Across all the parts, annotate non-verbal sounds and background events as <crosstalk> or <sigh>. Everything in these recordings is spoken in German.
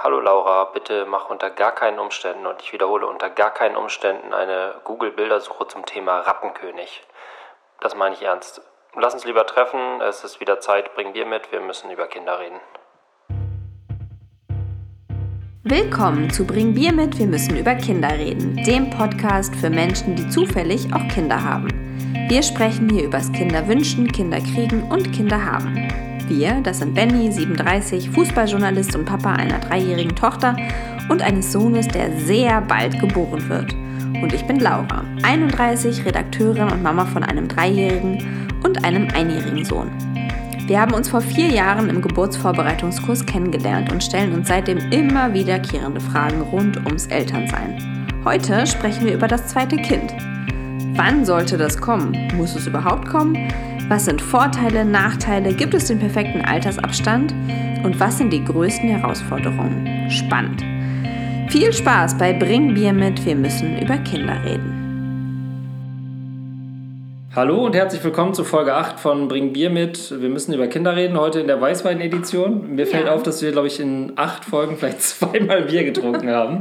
Hallo Laura, bitte mach unter gar keinen Umständen und ich wiederhole unter gar keinen Umständen eine Google-Bildersuche zum Thema Rattenkönig. Das meine ich ernst. Lass uns lieber treffen, es ist wieder Zeit, bring Bier mit, wir müssen über Kinder reden. Willkommen zu Bring Bier mit, wir müssen über Kinder reden, dem Podcast für Menschen, die zufällig auch Kinder haben. Wir sprechen hier übers Kinderwünschen, Kinderkriegen und Kinderhaben. Wir, das sind Benny, 37, Fußballjournalist und Papa einer dreijährigen Tochter und eines Sohnes, der sehr bald geboren wird. Und ich bin Laura, 31, Redakteurin und Mama von einem dreijährigen und einem einjährigen Sohn. Wir haben uns vor vier Jahren im Geburtsvorbereitungskurs kennengelernt und stellen uns seitdem immer wiederkehrende Fragen rund ums Elternsein. Heute sprechen wir über das zweite Kind. Wann sollte das kommen? Muss es überhaupt kommen? Was sind Vorteile, Nachteile? Gibt es den perfekten Altersabstand? Und was sind die größten Herausforderungen? Spannend. Viel Spaß bei Bring Bier mit, wir müssen über Kinder reden. Hallo und herzlich willkommen zu Folge 8 von Bring Bier mit. Wir müssen über Kinder reden, heute in der Weißwein-Edition. Mir fällt auf, dass wir, glaube ich, in acht Folgen vielleicht <laughs> zweimal Bier getrunken haben.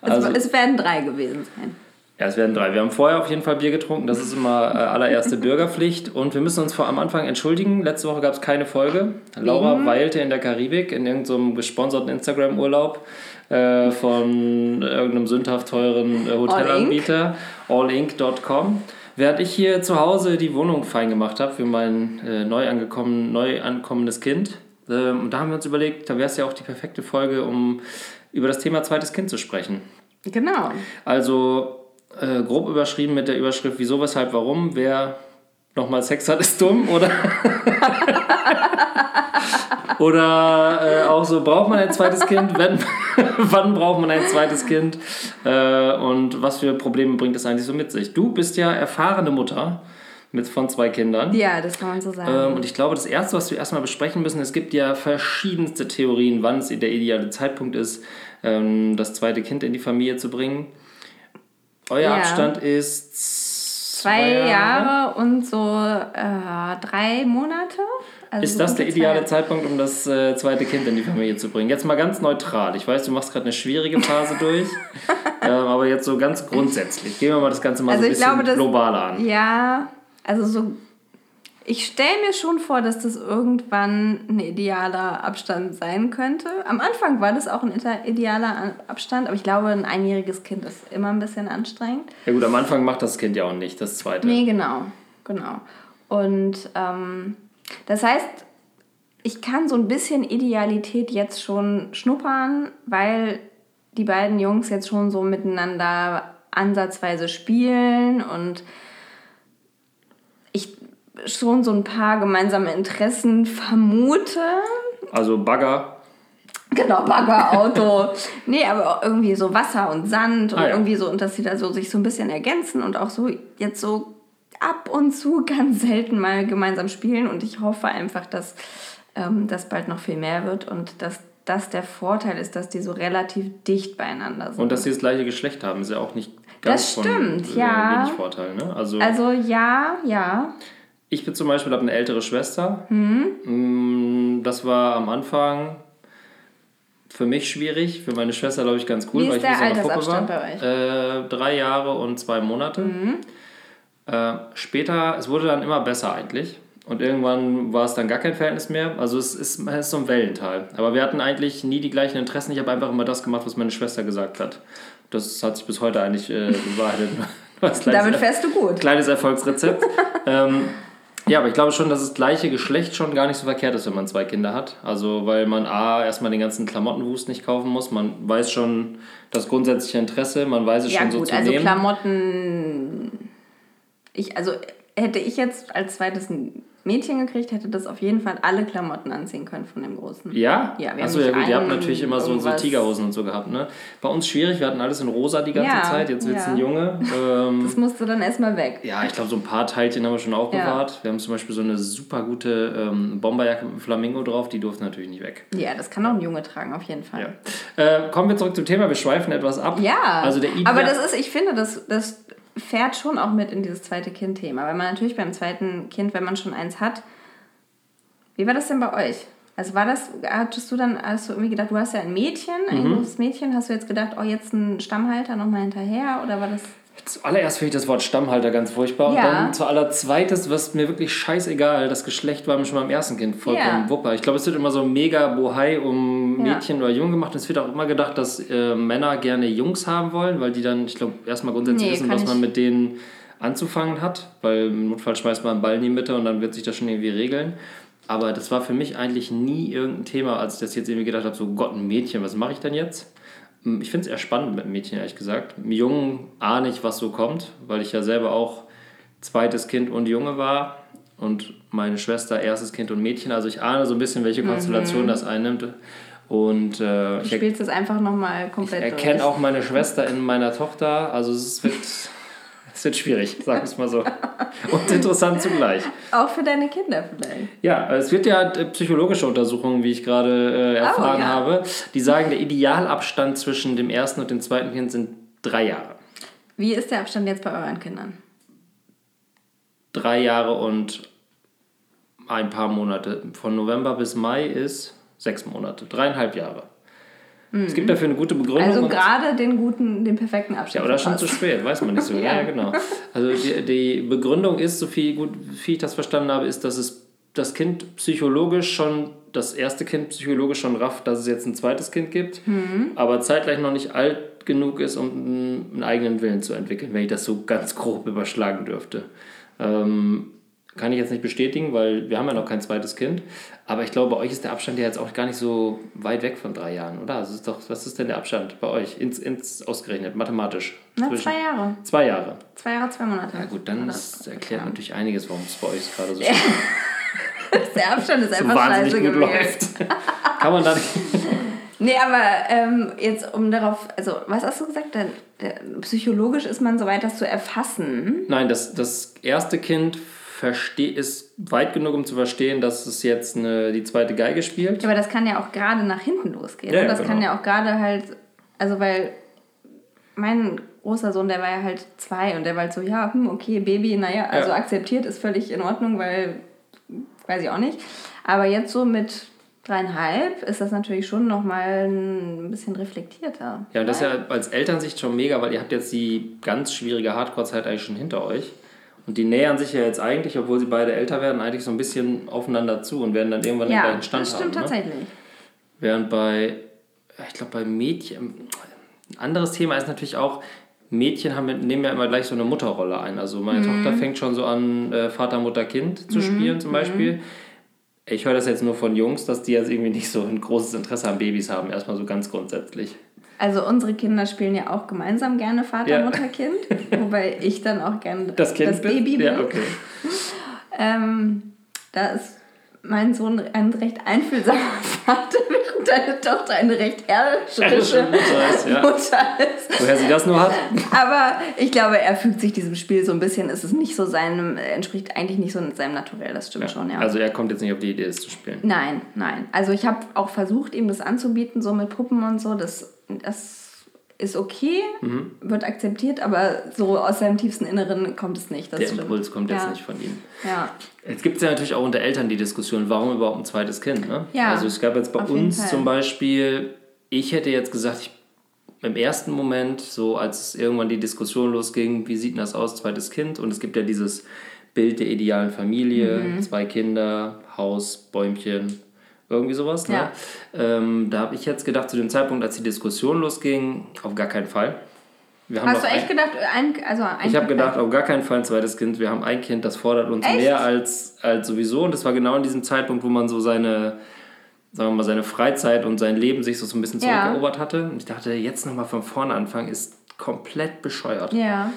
Also, es, es werden drei gewesen sein. Ja, es werden drei. Wir haben vorher auf jeden Fall Bier getrunken. Das ist immer äh, allererste <laughs> Bürgerpflicht. Und wir müssen uns vor am Anfang entschuldigen. Letzte Woche gab es keine Folge. Laura mhm. weilte in der Karibik in irgendeinem gesponserten Instagram-Urlaub äh, von irgendeinem sündhaft teuren äh, Hotelanbieter, allinc.com. Während ich hier zu Hause die Wohnung fein gemacht habe für mein äh, neu, angekommen, neu ankommendes Kind. Ähm, und da haben wir uns überlegt, da wäre es ja auch die perfekte Folge, um über das Thema zweites Kind zu sprechen. Genau. Also äh, grob überschrieben mit der Überschrift Wieso, weshalb, warum. Wer nochmal Sex hat, ist dumm, oder? <laughs> Oder äh, auch so, braucht man ein zweites Kind? Wenn, <laughs> wann braucht man ein zweites Kind? Äh, und was für Probleme bringt es eigentlich so mit sich? Du bist ja erfahrene Mutter mit von zwei Kindern. Ja, das kann man so sagen. Ähm, und ich glaube, das Erste, was wir erstmal besprechen müssen, es gibt ja verschiedenste Theorien, wann es der ideale Zeitpunkt ist, ähm, das zweite Kind in die Familie zu bringen. Euer ja. Abstand ist zwei, Jahre. Jahre. und so äh, drei Monate. Also ist das der ideale Zeit. Zeitpunkt, um das äh, zweite Kind in die Familie zu bringen? Jetzt mal ganz neutral. Ich weiß, du machst gerade eine schwierige Phase durch, <laughs> ähm, aber jetzt so ganz grundsätzlich. Gehen wir mal das Ganze mal also so ein bisschen glaube, das, globaler an. Ja, also so ich stelle mir schon vor, dass das irgendwann ein idealer Abstand sein könnte. Am Anfang war das auch ein idealer Abstand, aber ich glaube, ein einjähriges Kind ist immer ein bisschen anstrengend. Ja gut, am Anfang macht das Kind ja auch nicht, das zweite. Nee, genau, genau. Und ähm, das heißt, ich kann so ein bisschen Idealität jetzt schon schnuppern, weil die beiden Jungs jetzt schon so miteinander ansatzweise spielen und ich schon so ein paar gemeinsame Interessen vermute. Also Bagger. Genau, Bagger, Auto. <laughs> nee, aber irgendwie so Wasser und Sand und ah, ja. irgendwie so, und dass sie da so sich so ein bisschen ergänzen und auch so jetzt so ab und zu <laughs> ganz selten mal gemeinsam spielen. Und ich hoffe einfach, dass ähm, das bald noch viel mehr wird und dass das der Vorteil ist, dass die so relativ dicht beieinander sind. Und dass sie das gleiche Geschlecht haben, ist ja auch nicht ganz das stimmt, von, ja. wenig Vorteil. Ne? Also, also ja, ja. Ich bin zum Beispiel habe eine ältere Schwester. Mhm. Das war am Anfang für mich schwierig, für meine Schwester glaube ich ganz cool, wie weil ich wie so Puppe war. Bei euch? Äh, drei Jahre und zwei Monate. Mhm. Äh, später, es wurde dann immer besser eigentlich. Und irgendwann war es dann gar kein Verhältnis mehr. Also es ist, es ist so ein Wellental. Aber wir hatten eigentlich nie die gleichen Interessen. Ich habe einfach immer das gemacht, was meine Schwester gesagt hat. Das hat sich bis heute eigentlich äh, <laughs> bewahrheitet. <laughs> Damit fährst du gut. Kleines Erfolgsrezept. <laughs> ähm, ja, aber ich glaube schon, dass das gleiche Geschlecht schon gar nicht so verkehrt ist, wenn man zwei Kinder hat. Also, weil man A, erstmal den ganzen Klamottenwust nicht kaufen muss. Man weiß schon das grundsätzliche Interesse, man weiß es ja, schon gut, so zu also nehmen. Klamotten. Ich, also hätte ich jetzt als zweites ein Mädchen gekriegt, hätte das auf jeden Fall alle Klamotten anziehen können von dem Großen. Ja? Ja, wir Achso, ja gut, ihr habt natürlich immer so, so Tigerhosen und so gehabt, ne? Bei uns schwierig, wir hatten alles in rosa die ganze ja, Zeit, jetzt wird es ja. ein Junge. Ähm, das musste dann erstmal weg. Ja, ich glaube, so ein paar Teilchen haben wir schon aufbewahrt. Ja. Wir haben zum Beispiel so eine super gute ähm, Bomberjacke mit Flamingo drauf, die durfte natürlich nicht weg. Ja, das kann auch ein Junge tragen, auf jeden Fall. Ja. Äh, kommen wir zurück zum Thema, wir schweifen etwas ab. Ja, also der aber das ist, ich finde, das, das fährt schon auch mit in dieses zweite Kind-Thema, weil man natürlich beim zweiten Kind, wenn man schon eins hat, wie war das denn bei euch? Also war das, hattest du dann, hast du irgendwie gedacht, du hast ja ein Mädchen, ein Mhm. großes Mädchen, hast du jetzt gedacht, oh, jetzt ein Stammhalter nochmal hinterher? Oder war das. Zuallererst finde ich das Wort Stammhalter ganz furchtbar. Und Ja. dann zuallerzweites, was mir wirklich scheißegal, das Geschlecht war mir schon beim ersten Kind vollkommen Ja. Wupper. Ich glaube, es wird immer so mega Bohai um Ja. Mädchen oder Jungen gemacht. Und es wird auch immer gedacht, dass äh, Männer gerne Jungs haben wollen, weil die dann, ich glaube, erstmal grundsätzlich Nee, wissen, was man mit denen anzufangen hat. Weil im Notfall schmeißt man einen Ball in die Mitte und dann wird sich das schon irgendwie regeln. Aber das war für mich eigentlich nie irgendein Thema, als ich das jetzt irgendwie gedacht habe, so Gott, ein Mädchen, was mache ich denn jetzt? Hm, Ich finde es eher spannend mit Mädchen, ehrlich gesagt. Mit Jungen ahne ich, was so kommt, weil ich ja selber auch zweites Kind und Junge war und meine Schwester erstes Kind und Mädchen. Also ich ahne so ein bisschen, welche Konstellation das einnimmt. Und äh, Du ich, spielst das einfach nochmal ich komplett erkenne durch. auch meine Schwester in meiner Tochter. Also es wird, es wird schwierig, sag es mal so. Und interessant zugleich. Auch für deine Kinder vielleicht. Ja, es wird ja äh, psychologische Untersuchungen, wie ich gerade äh, erfahren ja. habe, die sagen, der Idealabstand zwischen dem ersten und dem zweiten Kind sind drei Jahre. Wie ist der Abstand jetzt bei euren Kindern? Drei Jahre und ein paar Monate. Von November bis Mai ist sechs Monate. Dreieinhalb Jahre. Es gibt dafür eine gute Begründung. Also gerade den guten, den perfekten Abstand. Ja, oder schon zu spät, weiß man nicht so. <laughs> ja. Ja. genau. Also die, die Begründung ist, so viel, gut, wie ich das verstanden habe, ist, dass es das Kind psychologisch schon, das erste Kind psychologisch schon rafft, dass es jetzt ein zweites Kind gibt, aber zeitgleich noch nicht alt genug ist, um einen, einen eigenen Willen zu entwickeln, wenn ich das so ganz grob überschlagen dürfte. Ähm, kann ich jetzt nicht bestätigen, weil wir haben ja noch kein zweites Kind. Aber ich glaube, bei euch ist der Abstand ja jetzt auch gar nicht so weit weg von drei Jahren, oder? Das ist doch, was ist denn der Abstand bei euch? Ins, ins ausgerechnet, mathematisch. Na, zwei Jahre. Zwei Jahre. Zwei Jahre, zwei Monate. Ja gut, dann das erklärt natürlich einiges, warum es bei euch gerade so, <laughs> Der Abstand ist so einfach wahnsinnig scheiße gut gewählt. läuft. Kann man da nicht... <laughs> Nee, aber ähm, jetzt um darauf, also was hast du gesagt? Der, der, psychologisch ist man soweit, das zu erfassen. Nein, das, das erste Kind versteh, ist weit genug, um zu verstehen, dass es jetzt eine, die zweite Geige spielt. Ja, aber das kann ja auch gerade nach hinten losgehen. Ja, das kann genau. ja auch gerade halt, also weil mein großer Sohn, der war ja halt zwei und der war halt so, ja, hm, okay, Baby, naja, also Ja. akzeptiert ist völlig in Ordnung, weil, weiß ich auch nicht. Aber jetzt so mit dreieinhalb ist das natürlich schon nochmal ein bisschen reflektierter. Ja, und das ist ja als Elternsicht schon mega, weil ihr habt jetzt die ganz schwierige Hardcore-Zeit eigentlich schon hinter euch. Und die nähern sich ja jetzt eigentlich, obwohl sie beide älter werden, eigentlich so ein bisschen aufeinander zu und werden dann irgendwann den Ja, gleichen Stand das stimmt haben. Ne? tatsächlich. Während bei, ich glaube, bei Mädchen, ein anderes Thema ist natürlich auch, Mädchen haben, nehmen ja immer gleich so eine Mutterrolle ein. Also meine Mhm. Tochter fängt schon so an, äh, Vater, Mutter, Kind zu spielen zum Beispiel. Ich höre das jetzt nur von Jungs, dass die jetzt irgendwie nicht so ein großes Interesse an Babys haben, erstmal so ganz grundsätzlich. Also unsere Kinder spielen ja auch gemeinsam gerne Vater, Ja. Mutter, Kind, <laughs> wobei ich dann auch gerne Das Kind das? Baby bin. Ja, okay. Ähm, da ist mein Sohn ein recht einfühlsamer <laughs> Vater, während deine Tochter eine recht herrische Mutter ist, ja. Mutter ist. Woher sie das nur hat? Aber ich glaube, er fügt sich diesem Spiel so ein bisschen. Es ist nicht so seinem, entspricht eigentlich nicht so seinem Naturell, das stimmt schon, ja. Also er kommt jetzt nicht auf die Idee, das zu spielen. Nein, nein. Also ich habe auch versucht, ihm das anzubieten, so mit Puppen und so. Das, das ist okay, Mhm. wird akzeptiert, aber so aus seinem tiefsten Inneren kommt es nicht. Das Der stimmt. Impuls kommt jetzt ja. nicht von ihm. Ja. Jetzt gibt es ja natürlich auch unter Eltern die Diskussion, warum überhaupt ein zweites Kind. Ne? Ja, also es gab jetzt bei uns zum Beispiel, ich hätte jetzt gesagt, ich, im ersten Moment, so als irgendwann die Diskussion losging, wie sieht denn das aus, zweites Kind? Und es gibt ja dieses Bild der idealen Familie, Mhm. zwei Kinder, Haus, Bäumchen, irgendwie sowas. Ne? Ja. Ähm, da habe ich jetzt gedacht, zu dem Zeitpunkt, als die Diskussion losging, auf gar keinen Fall. Wir haben Hast du ein- echt gedacht, ein, also ein ich habe gedacht, auf gar keinen Fall ein zweites Kind. Wir haben ein Kind, das fordert uns Echt? mehr als, als sowieso. Und das war genau in diesem Zeitpunkt, wo man so seine, sagen wir mal, seine Freizeit und sein Leben sich so, so ein bisschen Ja. zurückerobert hatte. Und ich dachte, jetzt nochmal von vorne anfangen, ist komplett bescheuert. Ja.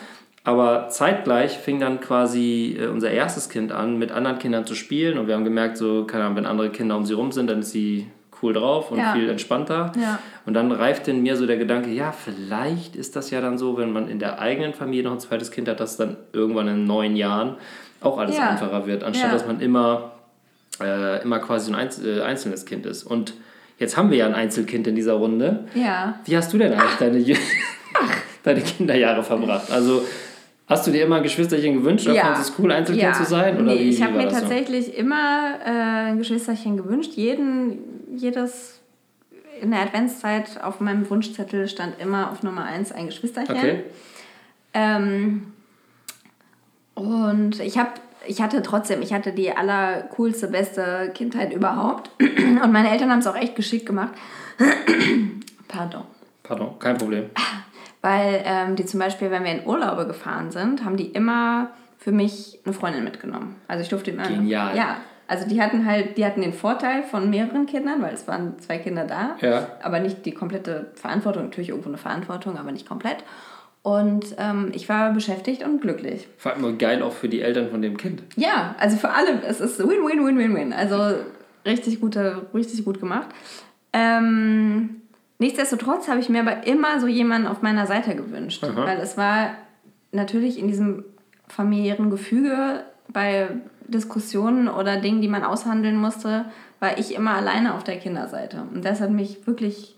Aber zeitgleich fing dann quasi äh, unser erstes Kind an, mit anderen Kindern zu spielen. Und wir haben gemerkt, so, keine Ahnung, wenn andere Kinder um sie rum sind, dann ist sie cool drauf und Ja. viel entspannter. Ja. Und dann reift in mir so der Gedanke, ja, vielleicht ist das ja dann so, wenn man in der eigenen Familie noch ein zweites Kind hat, dass dann irgendwann in neun Jahren auch alles Ja. einfacher wird, anstatt dass man immer, äh, immer quasi ein äh, einzelnes Kind ist. Und jetzt haben wir ja ein Einzelkind in dieser Runde. Ja. Wie hast du denn eigentlich deine, <laughs> deine Kinderjahre verbracht? Also Hast du dir immer ein Geschwisterchen gewünscht oder Ja. fandest es cool, Einzelkind Ja. zu sein? Oder nee, wie, ich habe mir tatsächlich immer äh, ein Geschwisterchen gewünscht. Jeden, jedes in der Adventszeit auf meinem Wunschzettel stand immer auf Nummer 1 ein Geschwisterchen. Okay. Ähm, und ich habe, ich hatte trotzdem, ich hatte die allercoolste, beste Kindheit überhaupt. Und meine Eltern haben es auch echt geschickt gemacht. <clears throat> Pardon. Pardon, kein Problem. <laughs> Weil ähm, die zum Beispiel, wenn wir in Urlaube gefahren sind, haben die immer für mich eine Freundin mitgenommen. Also ich durfte immer. Genial. Ja. Also die hatten halt, die hatten den Vorteil von mehreren Kindern, weil es waren zwei Kinder da. Ja. Aber nicht die komplette Verantwortung, natürlich irgendwo eine Verantwortung, aber nicht komplett. Und ähm, ich war beschäftigt und glücklich. Vor allem geil auch für die Eltern von dem Kind. Ja, also für alle, es ist win, win, win, win, win. Also richtig, gute, richtig gut gemacht. Ähm, nichtsdestotrotz habe ich mir aber immer so jemanden auf meiner Seite gewünscht, Aha. weil es war natürlich in diesem familiären Gefüge bei Diskussionen oder Dingen, die man aushandeln musste, war ich immer alleine auf der Kinderseite. Und das hat mich wirklich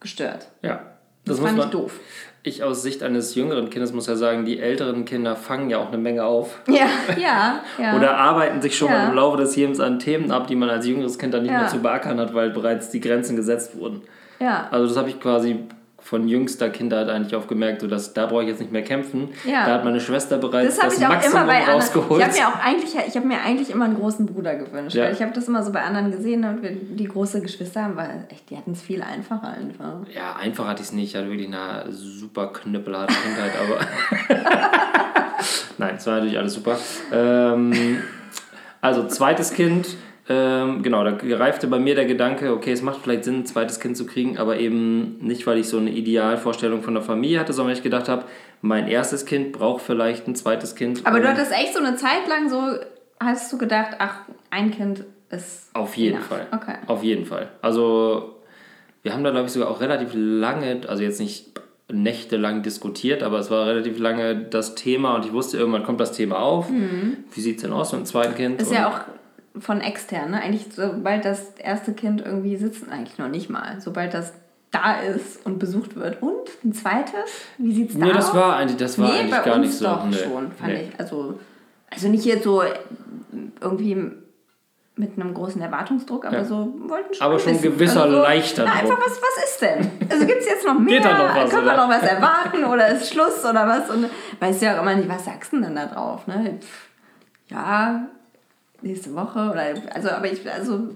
gestört. Ja. Das, muss fand man, ich doof. Ich aus Sicht eines jüngeren Kindes muss ja sagen, die älteren Kinder fangen ja auch eine Menge auf. Ja, ja, ja. Oder arbeiten sich schon Ja. im Laufe des Lebens an Themen ab, die man als jüngeres Kind dann nicht Ja. mehr zu beackern hat, weil bereits die Grenzen gesetzt wurden. Ja. Also das habe ich quasi von jüngster Kindheit eigentlich auch gemerkt, so dass da brauche ich jetzt nicht mehr kämpfen. Ja. Da hat meine Schwester bereits Das das, ich auch Maximum immer bei anderen. rausgeholt. Ich habe mir auch eigentlich, ich habe mir eigentlich immer einen großen Bruder gewünscht, Ja. weil ich habe das immer so bei anderen gesehen und wenn die große Geschwister haben, weil echt, die hatten es viel einfacher einfach. ja, einfach hatte ich es nicht. Ich hatte wirklich eine super knüppelharte Kindheit, aber. <laughs> <laughs> Nein, es war natürlich alles super. Ähm, also, zweites Kind. Ähm, genau, da reifte bei mir der Gedanke, okay, es macht vielleicht Sinn, ein zweites Kind zu kriegen, aber eben nicht, weil ich so eine Idealvorstellung von der Familie hatte, sondern weil ich gedacht habe, mein erstes Kind braucht vielleicht ein zweites Kind. Aber du um- hattest echt so eine Zeit lang so, hast du gedacht, ach, ein Kind ist. Auf jeden enough. Fall. Okay. Auf jeden Fall. Also, wir haben da, glaube ich, sogar auch relativ lange, also jetzt nicht nächtelang diskutiert, aber es war relativ lange das Thema und ich wusste, irgendwann kommt das Thema auf. Wie sieht es denn aus mit dem zweiten Kind? Mhm. Ist Und- ja auch von extern, ne? Eigentlich, sobald das erste Kind irgendwie sitzt, eigentlich noch nicht mal. Sobald das da ist und besucht wird. Und ein zweites? Wie sieht's da Nee, aus? das war eigentlich, das war nee, eigentlich gar nicht so. doch nee. schon, fand nee. ich. Also, also nicht jetzt so irgendwie mit einem großen Erwartungsdruck, aber Ja. so wollten schon Aber ein schon bisschen. gewisser also so, leichter na. Einfach, was, was ist denn? Also gibt es jetzt noch mehr? <laughs> Geht da noch was, Können wir oder? noch was <laughs> erwarten oder ist Schluss oder was? Und weißt ja auch immer nicht, was sagst du denn da drauf? Ne? Ja, nächste Woche oder also, aber ich also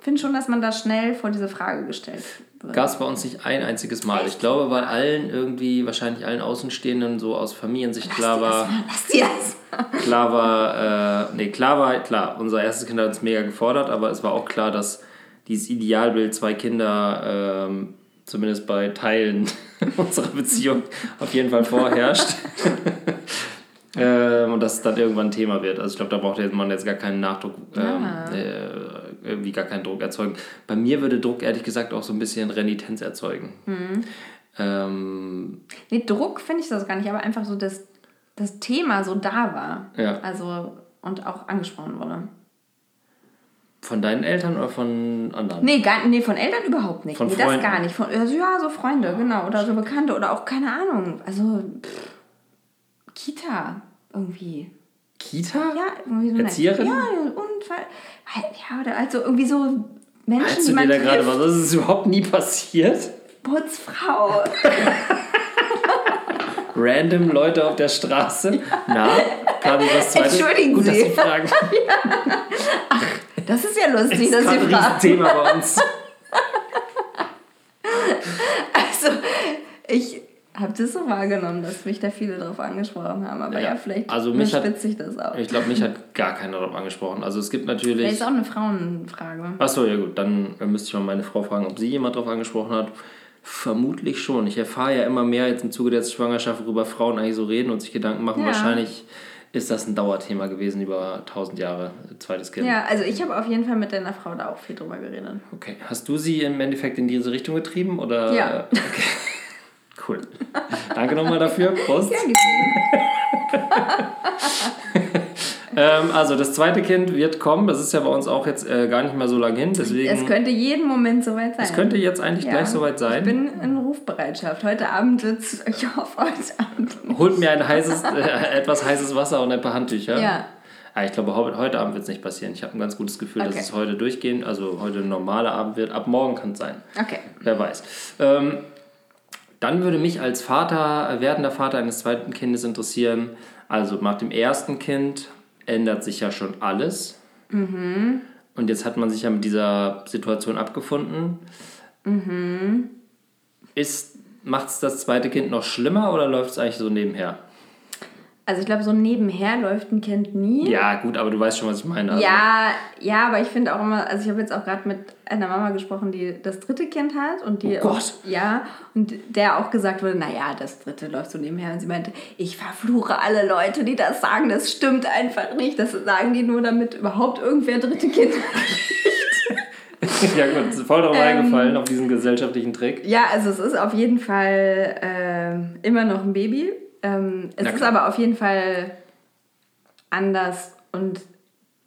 finde schon, dass man da schnell vor diese Frage gestellt wird. Gab es bei uns nicht ein einziges Mal. Ich glaube, weil allen irgendwie, wahrscheinlich allen Außenstehenden so aus Familiensicht klar war, klar war, äh, nee, klar war, klar, unser erstes Kind hat uns mega gefordert, aber es war auch klar, dass dieses Idealbild zwei Kinder, ähm, zumindest bei Teilen <laughs> unserer Beziehung, auf jeden Fall vorherrscht. <laughs> ähm, und dass es dann irgendwann ein Thema wird. Also ich glaube, da braucht man jetzt gar keinen Nachdruck, ähm, Ja. äh, irgendwie gar keinen Druck erzeugen. Bei mir würde Druck ehrlich gesagt auch so ein bisschen Renitenz erzeugen. Mhm. Ähm, Nee, Druck finde ich das gar nicht, aber einfach so, dass das Thema so da war. Ja. Also und auch angesprochen wurde. von deinen Eltern oder von anderen? Nee, gar, nee, von Eltern überhaupt nicht. Von nee, das Freunden? gar nicht. Von, also, ja, so Freunde, genau. Oder so Bekannte oder auch keine Ahnung. Also pff, Kita irgendwie. Kita? Ja, irgendwie so eine Erzieherin? Ja, Unfall. Halt, Ja, oder also irgendwie so Menschen, die du dir da gerade was? Das ist überhaupt nie passiert. Putzfrau. <laughs> Random Leute auf der Straße. Na, Kabi, was zweites? Entschuldigen Gut, dass Sie. Sie fragen. <laughs> Das ist ja lustig, Das dass ist Sie gerade ein fragen. Riesenthema bei uns. <laughs> Also, ich habe das so wahrgenommen, dass mich da viele drauf angesprochen haben. Aber ja, Ja, vielleicht also mich hat- sich das auch. Ich glaube, mich hat gar keiner darauf angesprochen. Also es gibt Vielleicht natürlich... ist auch eine Frauenfrage. Achso, ja gut, dann müsste ich mal meine Frau fragen, ob sie jemand darauf angesprochen hat. Vermutlich schon. Ich erfahre ja immer mehr jetzt im Zuge der Schwangerschaft, worüber Frauen eigentlich so reden und sich Gedanken machen. Ja. Wahrscheinlich ist das ein Dauerthema gewesen über 1000 Jahre, zweites Kind. Ja, also ich habe auf jeden Fall mit deiner Frau da auch viel drüber geredet. Okay. Hast du sie im Endeffekt in diese Richtung getrieben? Oder? Ja. Okay. <laughs> Cool. Danke nochmal dafür. Prost. <laughs> Ähm, also das zweite Kind wird kommen. Das ist ja bei uns auch jetzt äh, gar nicht mehr so lange hin. Deswegen es könnte jeden Moment soweit sein. es könnte jetzt eigentlich Ja. gleich soweit sein. Ich bin in Ruf Rufbereitschaft. Heute Abend wird's, ich hoffe, heute Abend. Holt mir ein heißes, äh, etwas heißes Wasser und ein paar Handtücher. Ja. Ah, ich glaube, heute, Abend wird es nicht passieren. Ich habe ein ganz gutes Gefühl, dass Okay. es heute durchgehen, also heute ein normaler Abend wird. Ab morgen kann es sein. Okay. Wer weiß. Ähm, dann würde mich als Vater, äh, werdender Vater eines zweiten Kindes interessieren, also nach dem ersten Kind ändert sich ja schon alles. Und jetzt hat man sich ja mit dieser Situation abgefunden. Ist, macht es das zweite Kind noch schlimmer oder läuft es eigentlich so nebenher? Also ich glaube, so nebenher läuft ein Kind nie. Ja, gut, aber du weißt schon, was ich meine. Also, Ja, ja, aber ich finde auch immer, also ich habe jetzt auch gerade mit einer Mama gesprochen, die das dritte Kind hat und die Oh auch, Gott. ja, und der auch gesagt wurde, naja, das dritte läuft so nebenher und sie meinte, ich verfluche alle Leute, die das sagen, das stimmt einfach nicht, das sagen die nur, damit überhaupt irgendwer dritte Kind <laughs> ja gut, ist voll darauf Ähm, eingefallen, auf diesen gesellschaftlichen Trick. Ja, also es ist auf jeden Fall ähm, immer noch ein Baby. Ähm, es ist aber auf jeden Fall anders und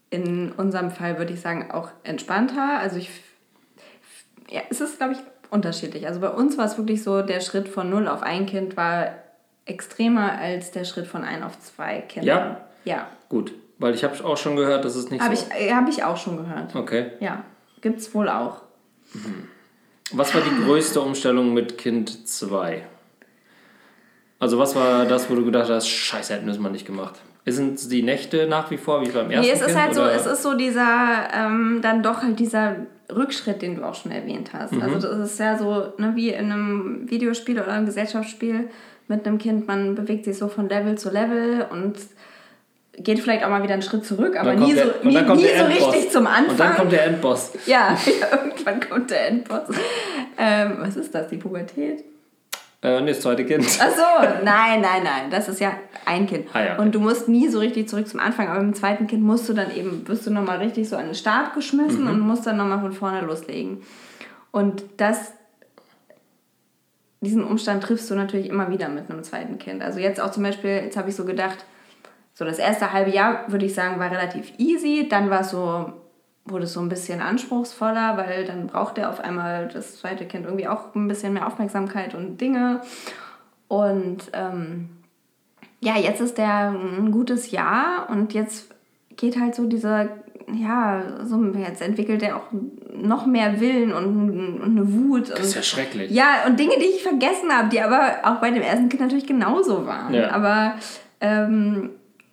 in unserem Fall würde ich sagen auch entspannter. Also ich, ja, es ist glaube ich unterschiedlich. Also bei uns war es wirklich so, der Schritt von 0 auf ein Kind war extremer als der Schritt von 1 auf zwei Kinder. Ja? Ja, Gut, weil ich habe auch schon gehört, dass es nicht habe so... ich, äh, hab ich auch schon gehört. Okay. Ja, gibt es wohl auch. Was war die größte Umstellung mit Kind 2? Also was war das, wo du gedacht hast, scheiße, hätten wir es mal nicht gemacht? Sind es die Nächte nach wie vor wie beim ersten Nee, es ist Kind? halt so, oder? es ist so dieser, ähm, dann doch halt dieser Rückschritt, den du auch schon erwähnt hast. Mhm. Also das ist ja so, ne, wie in einem Videospiel oder einem Gesellschaftsspiel mit einem Kind, man bewegt sich so von Level zu Level und geht vielleicht auch mal wieder einen Schritt zurück, aber nie so, der- und nie, nie so richtig zum Anfang. Und dann kommt der Endboss. <laughs> ja, ja, <laughs> irgendwann kommt der Endboss. Ähm, was ist das, die Pubertät? Äh, nee, das zweite Kind. Ach so, nein, nein, nein, das ist ja ein Kind. Ah ja. Und du musst nie so richtig zurück zum Anfang, aber im zweiten Kind musst du dann eben, wirst du nochmal richtig so an den Start geschmissen Mhm. und musst dann nochmal von vorne loslegen. Und das, diesen Umstand triffst du natürlich immer wieder mit einem zweiten Kind. Also jetzt auch zum Beispiel, jetzt habe ich so gedacht, so das erste halbe Jahr, würde ich sagen, war relativ easy. Dann war es so, wurde es so ein bisschen anspruchsvoller, weil dann braucht er auf einmal das zweite Kind irgendwie auch ein bisschen mehr Aufmerksamkeit und Dinge. Und ähm, ja, jetzt ist der ein gutes Jahr und jetzt geht halt so dieser, ja, so, jetzt entwickelt er auch noch mehr Willen und, und eine Wut. Das ist ja schrecklich. ja, und Dinge, die ich vergessen habe, die aber auch bei dem ersten Kind natürlich genauso waren. Ja. Aber ähm,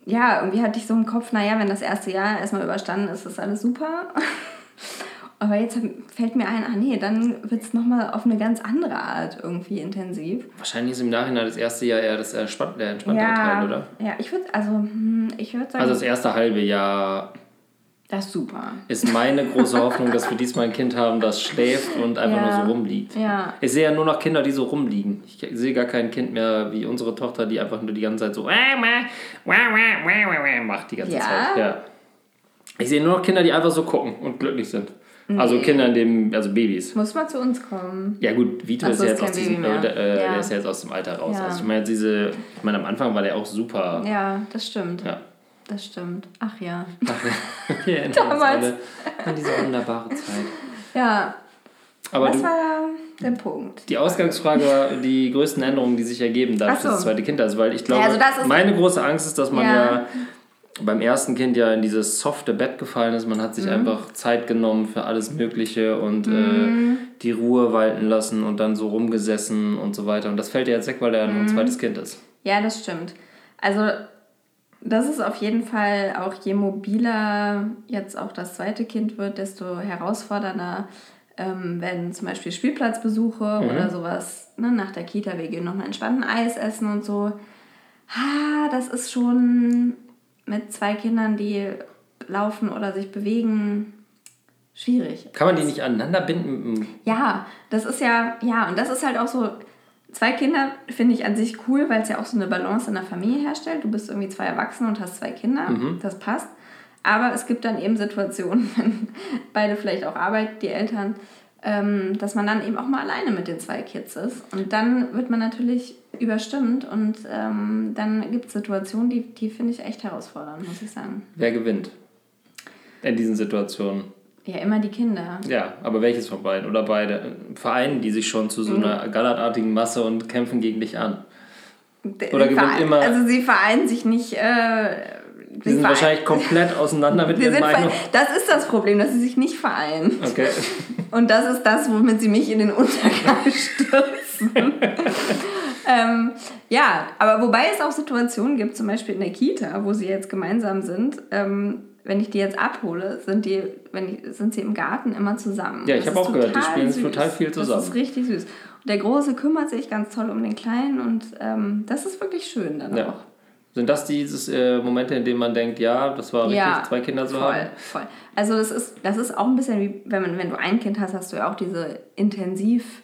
ja, irgendwie hatte ich so im Kopf, naja, wenn das erste Jahr erstmal überstanden ist, ist alles super. <laughs> Aber jetzt fällt mir ein, ah nee, dann wird es nochmal auf eine ganz andere Art irgendwie intensiv. Wahrscheinlich ist im Nachhinein das erste Jahr eher das entspannt, der entspanntere ja, Teil, oder? ja, ich würde, also, hm, ich würde sagen, Also das erste halbe Jahr das ist super. ist meine große Hoffnung, dass wir diesmal ein Kind haben, das schläft und einfach Ja. nur so rumliegt. Ja. Ich sehe ja nur noch Kinder, die so rumliegen. Ich sehe gar kein Kind mehr wie unsere Tochter, die einfach nur die ganze Zeit so macht die ganze Ja? Zeit. Ja. Ich sehe nur noch Kinder, die einfach so gucken und glücklich sind. Also Kinder in dem, also Babys. Muss mal zu uns kommen. Ja gut, Vito Ach ist so, ja jetzt aus diesem, äh, der ist ja jetzt aus dem Alter raus. Also ich meine diese, ich meine am Anfang war der auch super. Ja, das stimmt. Ja. Das stimmt. Ach ja. <laughs> Wir erinnern uns Damals. alle an diese wunderbare Zeit. Ja, Aber was du, war der Punkt? die Ausgangsfrage war die größten Änderungen, die sich ergeben dadurch, Ach so. dass das zweite Kind da ist. Weil ich glaube, Ja, also das meine große Angst ist, dass man ja. Ja. beim ersten Kind ja in dieses softe Bett gefallen ist. Man hat Mhm. sich einfach Zeit genommen für alles Mögliche und äh, die Ruhe walten lassen und dann so rumgesessen und so weiter. Und das fällt ja jetzt weg, weil er Mhm. ein zweites Kind ist. Ja, das stimmt. Also, das ist auf jeden Fall auch, je mobiler jetzt auch das zweite Kind wird, desto herausfordernder ähm, werden zum Beispiel Spielplatzbesuche oder sowas. Ne, nach der Kita, wir gehen nochmal entspannt ein Eis essen und so. Ha, das ist schon mit zwei Kindern, die laufen oder sich bewegen, schwierig. Kann man die nicht aneinander binden? Ja, das ist ja, ja, und das ist halt auch so, zwei Kinder finde ich an sich cool, weil es ja auch so eine Balance in der Familie herstellt. Du bist irgendwie zwei Erwachsene und hast zwei Kinder, das passt. Aber es gibt dann eben Situationen, <laughs> wenn beide vielleicht auch arbeiten, die Eltern, ähm, dass man dann eben auch mal alleine mit den zwei Kids ist. Und dann wird man natürlich überstimmt und ähm, dann gibt es Situationen, die, die finde ich echt herausfordernd, muss ich sagen. Wer gewinnt in diesen Situationen? Ja, immer die Kinder. Ja, aber welches von beiden? Oder beide? Vereinen die sich schon zu so einer Mhm. gallertartigen Masse und kämpfen gegen dich an? Oder gewinnt Verein- immer- Also sie vereinen sich nicht. Äh, Die sind wahrscheinlich komplett auseinander mit <laughs> ihren Meinungen. Das ist das Problem, dass sie sich nicht vereinen. Okay. <laughs> Und das ist das, womit sie mich in den Untergang <laughs> stürzen. ähm, ja, aber wobei es auch Situationen gibt, zum Beispiel in der Kita, wo sie jetzt gemeinsam sind. Ähm, wenn ich die jetzt abhole, sind, die, wenn ich, sind sie im Garten immer zusammen. Ja, ich habe auch gehört, die spielen süß. total viel zusammen. Das ist richtig süß. Und der Große kümmert sich ganz toll um den Kleinen und ähm, das ist wirklich schön dann Ja. auch. Sind das diese äh, Momente, in denen man denkt, ja, das war richtig, zwei Kinder zu voll, haben? Voll. Also das ist, das ist auch ein bisschen wie, wenn, man, wenn du ein Kind hast, hast du ja auch diese intensiv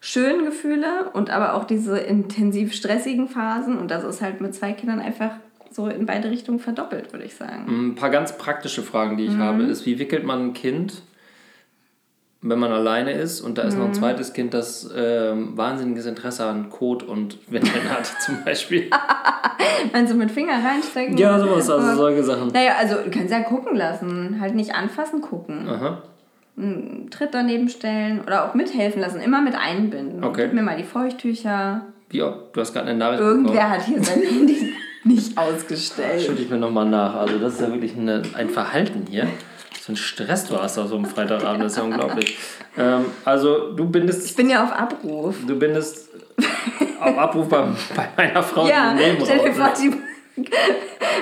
schönen Gefühle und aber auch diese intensiv stressigen Phasen. Und das ist halt mit zwei Kindern einfach so in beide Richtungen verdoppelt, würde ich sagen. Ein paar ganz praktische Fragen, Mhm. die ich habe, ist, wie wickelt man ein Kind, wenn man alleine ist und da ist Mhm. noch ein zweites Kind, das ähm, wahnsinniges Interesse an Kot und Windeln hat, <laughs> zum Beispiel. <laughs> Meinst du mit Finger reinstecken? ja, sowas, also solche Sachen. Naja, also du kannst ja gucken lassen. Halt nicht anfassen, gucken. Aha. Einen Tritt daneben stellen oder auch mithelfen lassen. Immer mit einbinden. Okay. Gib mir mal die Feuchttücher. Wie, du hast gerade eine Nachricht Irgendwer hat hier sein Handy <laughs> nicht ausgestellt. Schütte ich mir nochmal nach. Also das ist ja wirklich eine, ein Verhalten hier. So ein Stress du hast auf so einem Freitagabend, das ist ja unglaublich. Ähm, also du bindest, Ich bin ja auf Abruf. du bindest auf Abruf bei, bei meiner Frau Ja, stell dir vor, die,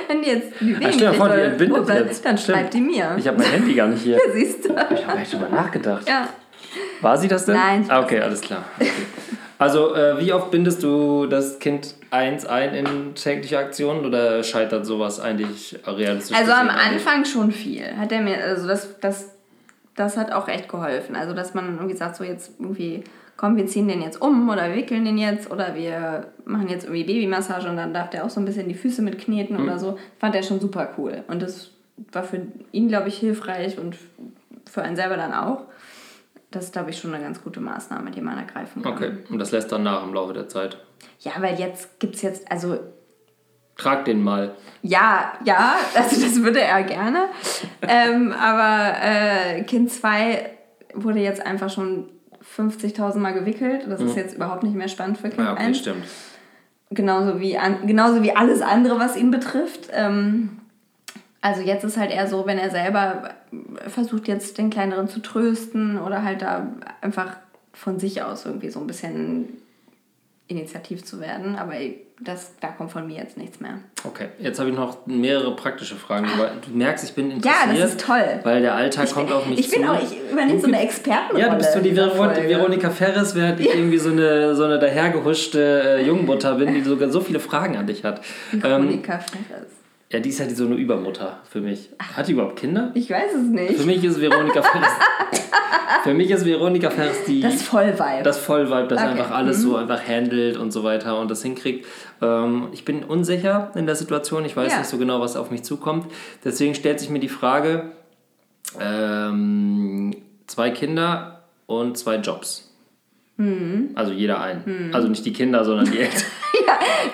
wenn die jetzt die Ah, stell dir vor, die entbindet jetzt. Dann Stimmt. schreibt die mir. Ich habe mein Handy gar nicht hier. <laughs> Siehst du? Ich habe echt schon mal nachgedacht. Ja. War sie das denn? Nein. Ah, okay, alles klar. Okay. Also, äh, wie oft bindest du das Kind eins ein in tägliche Aktionen oder scheitert sowas eigentlich realistisch? Also am? Anfang schon viel. Hat er mir, also das, das, das hat auch echt geholfen. Also dass man irgendwie sagt, so jetzt irgendwie, komm, wir ziehen den jetzt um oder wir wickeln den jetzt oder wir machen jetzt irgendwie Babymassage und dann darf der auch so ein bisschen die Füße mitkneten Mhm. oder so. Fand er schon super cool. Und das war für ihn, glaube ich, hilfreich und für einen selber dann auch. Das ist, glaube ich, schon eine ganz gute Maßnahme, die man ergreifen kann. Okay, und das lässt dann nach im Laufe der Zeit. Ja, weil jetzt gibt es jetzt, also Trag den mal. Ja, ja, also das würde er gerne. ähm, aber äh, Kind 2 wurde jetzt einfach schon 50.000 Mal gewickelt. Das ist jetzt überhaupt nicht mehr spannend für Kind Ja, okay, 1. stimmt. Genauso wie, an, genauso wie alles andere, was ihn betrifft. Ähm, also jetzt ist halt eher so, wenn er selber versucht jetzt den Kleineren zu trösten oder halt da einfach von sich aus irgendwie so ein bisschen initiativ zu werden. Aber das, da kommt von mir jetzt nichts mehr. Okay, jetzt habe ich noch mehrere praktische Fragen. Weil du merkst, ich bin interessiert. Ja, das ist toll. Weil der Alltag kommt auf mich ich bin zu. auch, ich übernehme so eine Expertenrolle. Ja, du bist so die Veron Folge. Veronika Ferris, während ich irgendwie so eine, so eine dahergehuschte äh, Jungmutter bin, die sogar so viele Fragen an dich hat. Ähm, Veronika Ferris. Ja, die ist halt so eine Übermutter für mich. Hat die überhaupt Kinder? Ich weiß es Für nicht. mich ist Veronika Ferris. für mich ist Veronika Ferris <laughs> die. Das Vollweib. das Vollvibe, das Okay. einfach alles so einfach handelt und so weiter und das hinkriegt. Ähm, ich bin unsicher in der Situation, ich weiß Ja. nicht so genau, was auf mich zukommt. Deswegen stellt sich mir die Frage, ähm, zwei Kinder und zwei Jobs. Mhm. Also jeder einen. Also nicht die Kinder, sondern die <laughs> Eltern.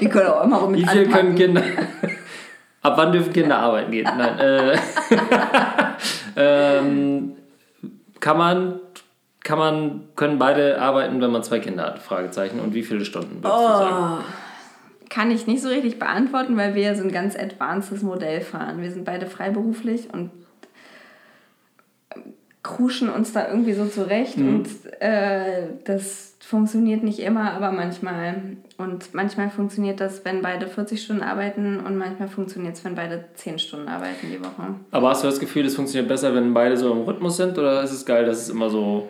die können auch immer mit Wie viel anpacken. können Kinder... <laughs> Ab wann dürfen Kinder arbeiten gehen? Nein. Äh, <laughs> ähm, kann man... Kann man, können beide arbeiten, wenn man zwei Kinder hat? Fragezeichen. Und wie viele Stunden würdest du sagen? Kann ich nicht so richtig beantworten, weil wir so ein ganz advancedes Modell fahren. Wir sind beide freiberuflich und kruschen uns da irgendwie so zurecht Mhm. und äh, das funktioniert nicht immer, aber manchmal. Und manchmal funktioniert das, wenn beide 40 Stunden arbeiten und manchmal funktioniert es, wenn beide 10 Stunden arbeiten die Woche. Aber hast du das Gefühl, es funktioniert besser, wenn beide so im Rhythmus sind? Oder ist es geil, dass es immer so,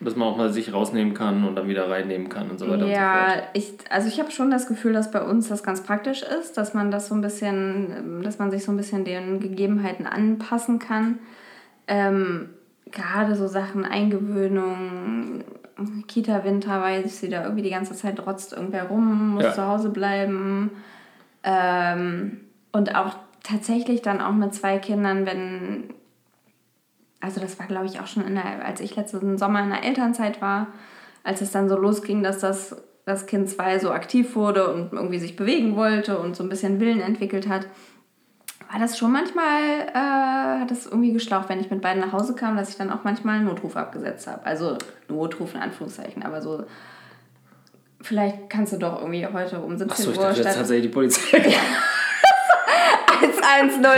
dass man auch mal sich rausnehmen kann und dann wieder reinnehmen kann und so weiter Ja, und so fort? ich, also ich habe schon das Gefühl, dass bei uns das ganz praktisch ist, dass man das so ein bisschen, dass man sich so ein bisschen den Gegebenheiten anpassen kann. Ähm, gerade so Sachen Eingewöhnung, Kita-Winter, weiß sie da irgendwie die ganze Zeit rotzt irgendwer rum, muss Ja. zu Hause bleiben. Ähm, und auch tatsächlich dann auch mit zwei Kindern, wenn also das war glaube ich auch schon in der, als ich letzten Sommer in der Elternzeit war, als es dann so losging, dass das, das Kind 2 so aktiv wurde und irgendwie sich bewegen wollte und so ein bisschen Willen entwickelt hat, war das schon manchmal, äh, hat das irgendwie geschlaucht, wenn ich mit beiden nach Hause kam, dass ich dann auch manchmal einen Notruf abgesetzt habe. Also Notruf in Anführungszeichen, aber so, vielleicht kannst du doch irgendwie heute um 17 Achso, ich Uhr dachte jetzt tatsächlich die Polizei. <laughs> 110.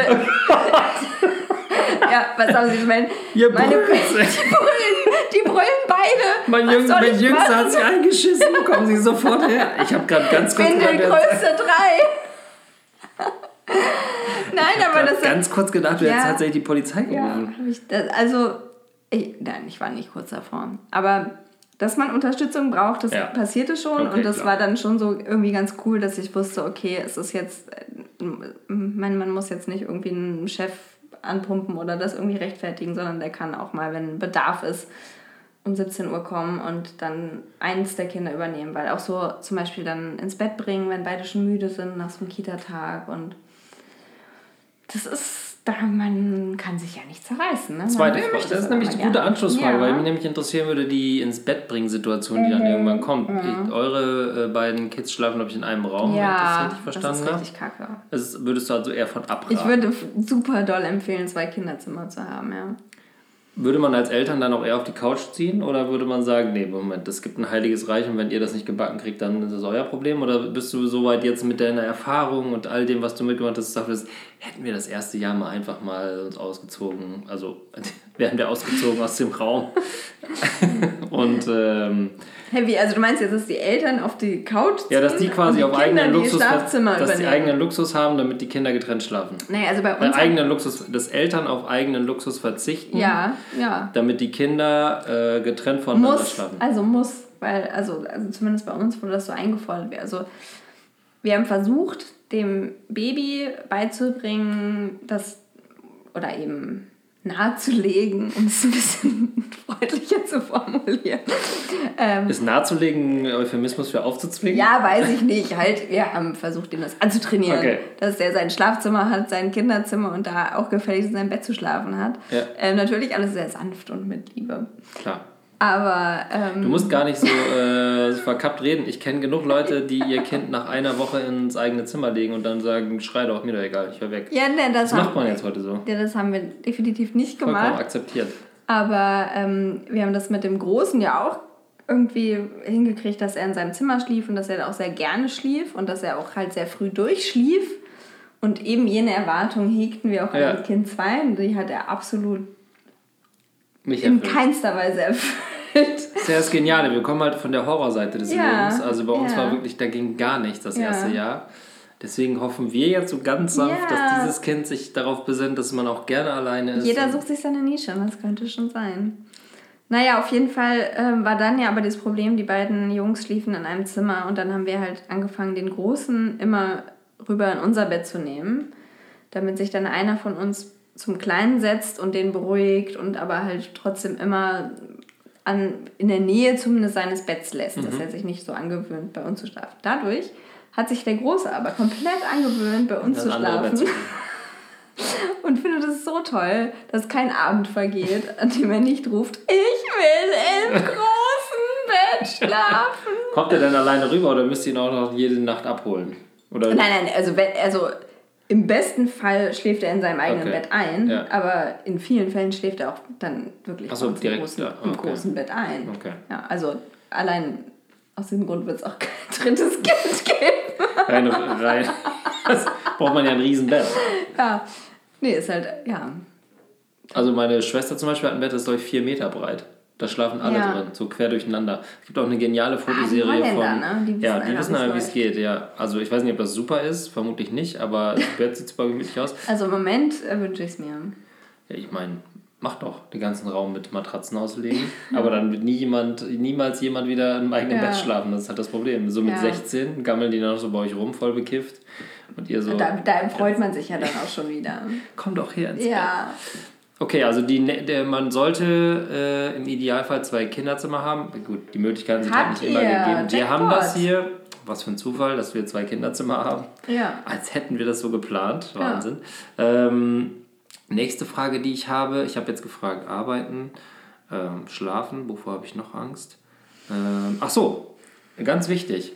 ja, was haben sie gemeint? Ihr Meine brüllt. die brüllen, die brüllen beide. Mein, Jüng, mein Jüngster hat sich eingeschissen. Kommen Sie sofort her. Ich habe gerade ganz kurz Bin der gedacht, größte drei. <laughs> <laughs> Nein, aber das ganz kurz gedacht, du hättest Ja. tatsächlich die Polizei Ja, gerufen. ich das, also, ich, nein, ich war nicht kurz davor. Aber dass man Unterstützung braucht, das Ja. passierte schon. Okay, und das klar. war dann schon so irgendwie ganz cool, dass ich wusste, okay, es ist jetzt, äh, mein Mann muss jetzt nicht irgendwie einen Chef anpumpen oder das irgendwie rechtfertigen, sondern der kann auch mal, wenn Bedarf ist, um 17 Uhr kommen und dann eins der Kinder übernehmen. Weil auch so zum Beispiel dann ins Bett bringen, wenn beide schon müde sind nach so einem Kita-Tag und das ist, da man kann sich ja nicht zerreißen. Ne? Zweite Frage. Das ist nämlich gerne. gute Anschlussfrage, ja. weil mich nämlich interessieren würde, die ins Bett bringen Situation, die dann irgendwann kommt. Ich, eure äh, beiden Kids schlafen, glaube ich, in einem Raum, ich das ja, richtig verstanden das ist richtig kacke. Das würdest du also eher von abraten. Ich würde super doll empfehlen, zwei Kinderzimmer zu haben, ja. Würde man als Eltern dann auch eher auf die Couch ziehen oder würde man sagen, nee, Moment, es gibt ein heiliges Reich und wenn ihr das nicht gebacken kriegt, dann ist das euer Problem? Oder bist du soweit jetzt mit deiner Erfahrung und all dem, was du mitgemacht hast, sagst, hätten wir das erste Jahr mal einfach mal uns ausgezogen, also <laughs> wären wir ausgezogen aus dem Raum <laughs> und ähm, Hey, wie, also du meinst jetzt, dass die Eltern auf die Couch ziehen ja, dass die quasi die auf Kinder eigenen Luxus, Schlafzimmer dass die übernehmen? eigenen Luxus haben, damit die Kinder getrennt schlafen. Nee, also bei uns... eigenen Luxus, dass Eltern auf eigenen Luxus verzichten, ja, ja. damit die Kinder äh, getrennt voneinander Muss, schlafen. also muss, weil, also, also zumindest bei uns wurde das so eingefordert. Also wir haben versucht, dem Baby beizubringen, dass, oder eben nahezulegen, um es ein bisschen <laughs> freundlicher zu formulieren. Ähm, Ist nahezulegen ein Euphemismus für aufzuzwingen? ja, weiß ich nicht. Halt, wir haben versucht, ihm das anzutrainieren. Okay. Dass der sein Schlafzimmer hat, sein Kinderzimmer und da auch gefälligst in seinem Bett zu schlafen hat. Ja. Ähm, natürlich alles sehr sanft und mit Liebe. Klar. Aber ähm, Du musst gar nicht so, äh, so verkappt reden. Ich kenne genug Leute, die ihr Kind nach einer Woche ins eigene Zimmer legen und dann sagen, schrei doch, mir doch egal, ich höre weg. ja, ne, das, Das macht man jetzt heute so. ja, das haben wir definitiv nicht Vollkommen gemacht. akzeptiert. Aber ähm, wir haben das mit dem Großen ja auch irgendwie hingekriegt, dass er in seinem Zimmer schlief und dass er auch sehr gerne schlief und dass er auch halt sehr früh durchschlief. Und eben jene Erwartung hegten wir auch Ja. an Kind 2 und die hat er absolut Mich in erfüllt. keinster Weise erfüllt. Das ist ja das Geniale. Wir kommen halt von der Horrorseite des Ja, Lebens. Also bei uns ja. war wirklich, da ging gar nichts das Ja. erste Jahr. Deswegen hoffen wir jetzt so ganz sanft, dass dieses Kind sich darauf besinnt, dass man auch gerne alleine ist. Jeder sucht sich seine Nische, das könnte schon sein. Naja, auf jeden Fall ähm, war dann ja aber das Problem, die beiden Jungs schliefen in einem Zimmer und dann haben wir halt angefangen, den Großen immer rüber in unser Bett zu nehmen, damit sich dann einer von uns zum Kleinen setzt und den beruhigt und aber halt trotzdem immer an, in der Nähe zumindest seines Betts lässt, dass er sich nicht so angewöhnt, bei uns zu schlafen. Dadurch hat sich der Große aber komplett angewöhnt, bei uns zu schlafen <laughs> und finde das so toll, dass kein Abend vergeht, an dem er nicht ruft, ich will im <laughs> großen Bett schlafen. Kommt er denn alleine rüber oder müsst ihr ihn auch noch jede Nacht abholen? Oder Nein, nein, also, wenn, also im besten Fall schläft er in seinem eigenen Okay. Bett ein, Ja. aber in vielen Fällen schläft er auch dann wirklich so, direkt, im, großen, ja, im okay. großen Bett ein. Okay. Ja, also allein aus diesem Grund wird es auch <laughs> kein drittes Kind geben. rein, rein. Das braucht man ja ein Riesenbett. Ja, nee, ist halt, ja. Also meine Schwester zum Beispiel hat ein Bett, das ist glaube ich vier Meter breit. Da schlafen alle Ja. drin, so quer durcheinander. Es gibt auch eine geniale Fotoserie Holländer, von. ne? Die wissen ja, die wissen aber, wie es geht. Ja, also ich weiß nicht, ob das super ist, vermutlich nicht, aber <laughs> Bett sieht super gemütlich aus. Also im Moment äh, wünsche ich es mir. Ja, ich meine, mach doch den ganzen Raum mit Matratzen auslegen, <laughs> aber dann wird nie jemand, niemals jemand wieder im eigenen Ja. Bett schlafen. Das ist halt das Problem. So mit Ja. 16 gammeln die dann noch so bei euch rum, voll bekifft. Und ihr so, Da, da freut man sich ja dann auch schon wieder. komm doch her ins Bett. Ja, Okay, also die, ne- der, man sollte äh, im Idealfall zwei Kinderzimmer haben. Gut, die Möglichkeiten sind halt nicht immer ihr? gegeben. Wir haben das hier. Was für ein Zufall, dass wir zwei Kinderzimmer haben. ja. Als hätten wir das so geplant. Ja. Wahnsinn. Ähm, nächste Frage, die ich habe. Ich habe jetzt gefragt, arbeiten, ähm, schlafen. Wovor habe ich noch Angst? Ähm, ach so, ganz wichtig.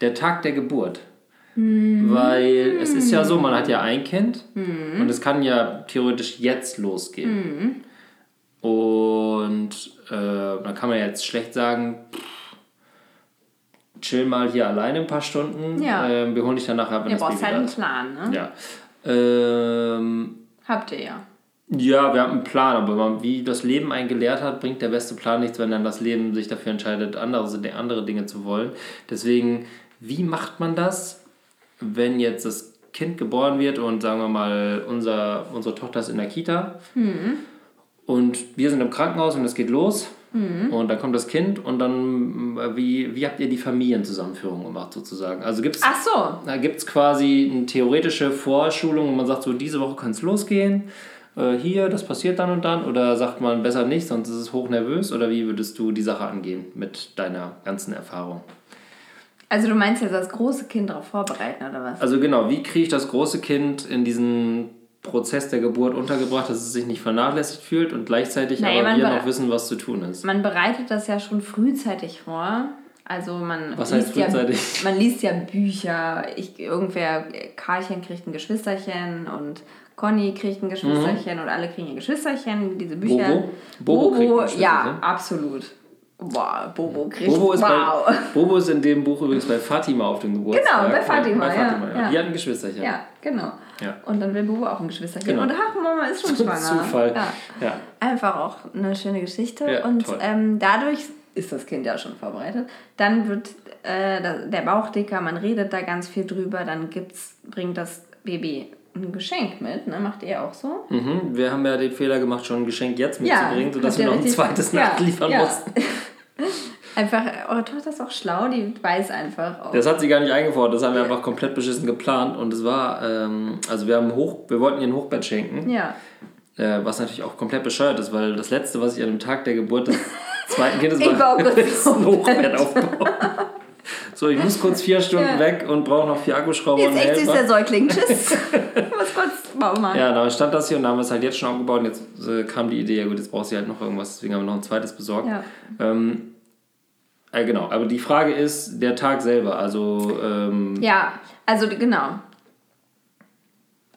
Der Tag der Geburt. Weil es ist ja so, man hat ja ein Kind und es kann ja theoretisch jetzt losgehen. Und äh, dann kann man jetzt schlecht sagen, chill mal hier alleine ein paar Stunden. Ja. Ähm, wir holen dich dann nachher, wenn Ihr das braucht halt einen. Plan, ne? Ja. Ähm, Habt ihr ja. ja, wir haben einen Plan, aber wie das Leben einen gelehrt hat, bringt der beste Plan nichts, wenn dann das Leben sich dafür entscheidet, andere, andere Dinge zu wollen. Deswegen, wie macht man das, wenn jetzt das Kind geboren wird und sagen wir mal, unser, unsere Tochter ist in der Kita und wir sind im Krankenhaus und es geht los und dann kommt das Kind und dann, wie, wie habt ihr die Familienzusammenführung gemacht sozusagen? Also gibt es so. quasi eine theoretische Vorschulung, wo man sagt, so diese Woche kann es losgehen. Äh, hier, das passiert dann und dann. Oder sagt man besser nicht, sonst ist es hochnervös. Oder wie würdest du die Sache angehen mit deiner ganzen Erfahrung? Also du meinst jetzt das große Kind darauf vorbereiten, oder was? Also genau, wie kriege ich das große Kind in diesen Prozess der Geburt untergebracht, dass es sich nicht vernachlässigt fühlt und gleichzeitig Naja, aber wir noch wissen, was zu tun ist? Man bereitet das ja schon frühzeitig vor. Also man Was heißt frühzeitig? Ja, <laughs> man liest ja Bücher. Ich, irgendwer, Karlchen kriegt ein Geschwisterchen und Conny kriegt ein Geschwisterchen und alle kriegen ein Geschwisterchen. Diese Bücher. Mhm. Bobo? Bobo Geschwisterchen? ja, absolut. Wow, Bobo kriegt. Bobo ist, wow. bei, Bobo ist in dem Buch übrigens bei Fatima auf dem Geburtstag. Genau, bei Fatima, bei Fatima ja, ja. Die hat ein Geschwisterchen. Ja, genau. Ja. Und dann will Bobo auch ein Geschwisterchen. Genau. Und ach, Mama ist schon <laughs> schwanger. Zufall. Ja. Ja. Einfach auch eine schöne Geschichte. Ja, und ähm, dadurch ist das Kind ja schon vorbereitet. Dann wird äh, der Bauch dicker, man redet da ganz viel drüber. Dann gibt's, bringt das Baby ein Geschenk mit. Ne? Macht ihr auch so? Mhm. Wir haben ja den Fehler gemacht, schon ein Geschenk jetzt mitzubringen, sodass habt wir noch ein zweites ja, nachliefern ja. mussten. <laughs> Einfach, eure Tochter ist auch schlau, die weiß einfach auch. Das hat sie gar nicht eingefordert, das haben wir einfach komplett beschissen geplant und es war, ähm, also wir haben hoch, wir wollten ihr ein Hochbett schenken, ja. äh, was natürlich auch komplett bescheuert ist, weil das letzte, was ich an dem Tag der Geburt des zweiten Kindes <laughs> Ich war, <laughs> ist ein Hochbett aufbauen. So, ich muss kurz vier Stunden Ja. weg und brauche noch vier Akkuschrauber Jetzt und echt süß Helfer. der Säugling. Tschüss. <laughs> Was kurz, Mama. Ja, dann stand das hier und dann haben wir es halt jetzt schon aufgebaut und jetzt äh, kam die Idee, ja gut, jetzt braucht sie halt noch irgendwas, deswegen haben wir noch ein zweites besorgt. Ja. Ähm, äh, genau, aber die Frage ist der Tag selber, also ähm, Ja, also genau.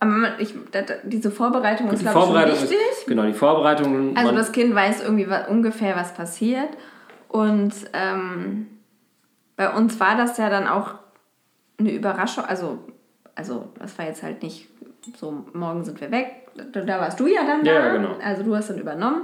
Aber ich, da- diese Vorbereitung ist, die glaube ich, Vorbereitung wichtig. ist, genau, die Vorbereitung, Also das Kind weiß irgendwie ungefähr, was passiert. Und ähm, bei uns war das ja dann auch eine Überraschung. Also, also das war jetzt halt nicht so, morgen sind wir weg. Da, warst du ja dann da. Ja, genau. Also du hast dann übernommen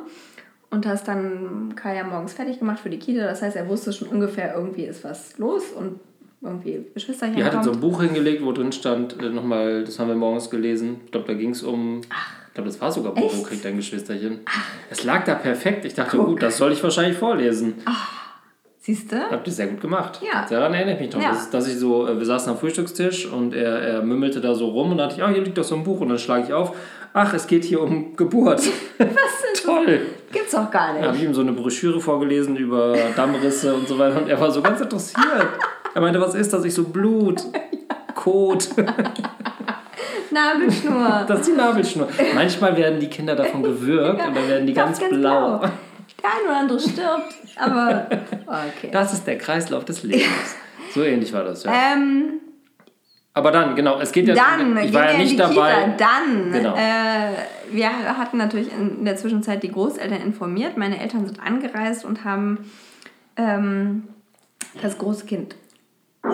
und hast dann Kaya morgens fertig gemacht für die Kita. Das heißt, er wusste schon ungefähr, irgendwie ist was los und irgendwie Geschwisterchen die hatte kommt. so ein Buch hingelegt, wo drin stand, äh, nochmal, das haben wir morgens gelesen, ich glaube, da ging es um, ich glaube, das war sogar Bobo kriegt ein Geschwisterchen. Es lag da perfekt, ich dachte, gut, das soll ich wahrscheinlich vorlesen. Siehst du? Habt ihr sehr gut gemacht. Ja. Daran erinnere ich mich noch. Ja. Das, dass ich so, äh, wir saßen am Frühstückstisch und er, er mümmelte da so rum und dachte ich, ah, hier liegt doch so ein Buch und dann schlage ich auf. Ach, es geht hier um Geburt. Was <laughs> ist Toll. Gibt's doch gar nicht. Da habe ich ihm so eine Broschüre vorgelesen über Dammrisse und so weiter und er war so ganz interessiert. Er meinte, was ist das? Ich so, Blut, <laughs> Kot, <laughs> Nabelschnur. das ist die Nabelschnur. Manchmal werden die Kinder davon gewürgt und dann werden die ganz, Ganz blau. Der eine oder andere stirbt, aber okay. Das ist der Kreislauf des Lebens. So ähnlich war das, ja. ähm, Aber dann, genau, es geht jetzt. dann ich war ja nicht die dabei. Kita. Dann, Genau. äh, wir hatten natürlich in der Zwischenzeit die Großeltern informiert. Meine Eltern sind angereist und haben ähm, das große Kind. <laughs>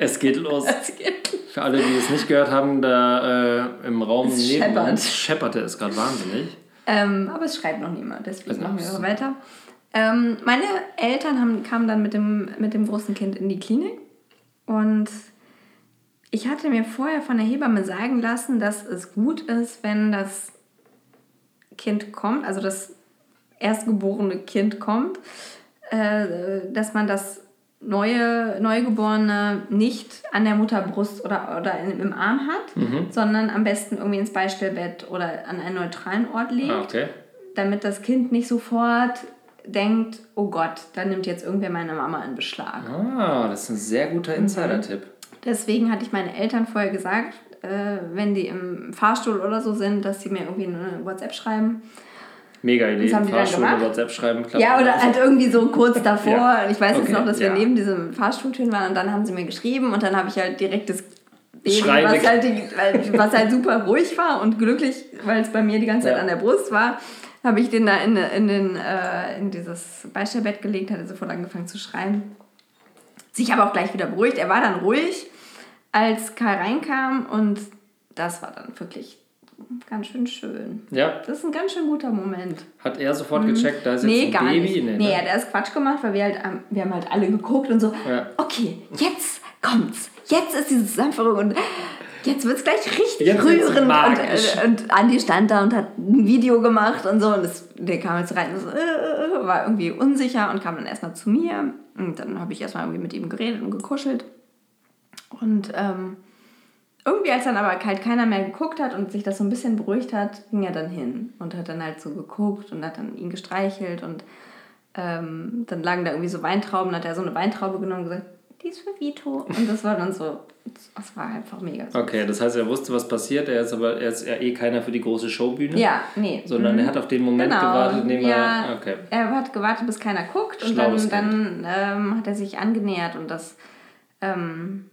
Es geht los. Für alle, die es nicht gehört haben, da äh, im Raum Es neben scheppert. uns schepperte es gerade wahnsinnig. Ähm, aber es schreibt noch niemand, deswegen Also, machen wir so. weiter. Ähm, meine Eltern haben, kamen dann mit dem, mit dem großen Kind in die Klinik und ich hatte mir vorher von der Hebamme sagen lassen, dass es gut ist, wenn das Kind kommt, also das erstgeborene Kind kommt, äh, dass man das neue Neugeborene nicht an der Mutterbrust oder, oder im Arm hat, Mhm. sondern am besten irgendwie ins Beistellbett oder an einen neutralen Ort legt, Ah, okay. damit das Kind nicht sofort denkt, oh Gott, da nimmt jetzt irgendwer meine Mama in Beschlag. Ah, das ist ein sehr guter Mhm. Insider-Tipp. Deswegen hatte ich meine Eltern vorher gesagt, äh, wenn die im Fahrstuhl oder so sind, dass sie mir irgendwie eine WhatsApp schreiben. Mega Idee. Das haben die dann Fahrschule, gemacht. WhatsApp schreiben, klappt Ja, oder halt irgendwie so kurz <laughs> davor. Ja. Ich weiß jetzt Okay, noch, dass wir ja. neben diesem Fahrstuhltüren waren und dann haben sie mir geschrieben und dann habe ich halt direkt das Baby, was halt, die, was halt super ruhig war und glücklich, weil es bei mir die ganze Zeit Ja. an der Brust war, habe ich den da in, in, den, äh, in dieses Beistellbett gelegt, hat er sofort angefangen zu schreien. Sich aber auch gleich wieder beruhigt. Er war dann ruhig, als Karl reinkam und das war dann wirklich ganz schön schön. Ja, Das ist ein ganz schön guter Moment. hat er sofort gecheckt, da ist Mhm. Nee, jetzt ein gar Baby. nicht. Nee, Nee, ne? er hat erst Quatsch gemacht, weil wir halt, wir haben halt alle geguckt und so, Ja. okay, jetzt kommt's. Jetzt ist diese Zusammenführung und jetzt wird's gleich richtig Jetzt rührend. Und, äh, und Andi stand da und hat ein Video gemacht und so. Und das, der kam jetzt rein und so, äh, war irgendwie unsicher und kam dann erstmal zu mir. Und dann habe ich erstmal irgendwie mit ihm geredet und gekuschelt. Und ähm, irgendwie, als dann aber halt keiner mehr geguckt hat und sich das so ein bisschen beruhigt hat, ging er dann hin und hat dann halt so geguckt und hat dann ihn gestreichelt. Und ähm, dann lagen da irgendwie so Weintrauben, hat er so eine Weintraube genommen und gesagt, die ist für Vito. Und das war dann so, das war einfach mega süß. Okay, das heißt, er wusste, was passiert. Er ist aber er ist ja eh keiner für die große Showbühne. Ja, nee. Sondern er hat auf den Moment Genau. gewartet, in dem ja, er. Okay. er hat gewartet, bis keiner guckt und Schlaues dann, dann ähm, hat er sich angenähert und das, ähm,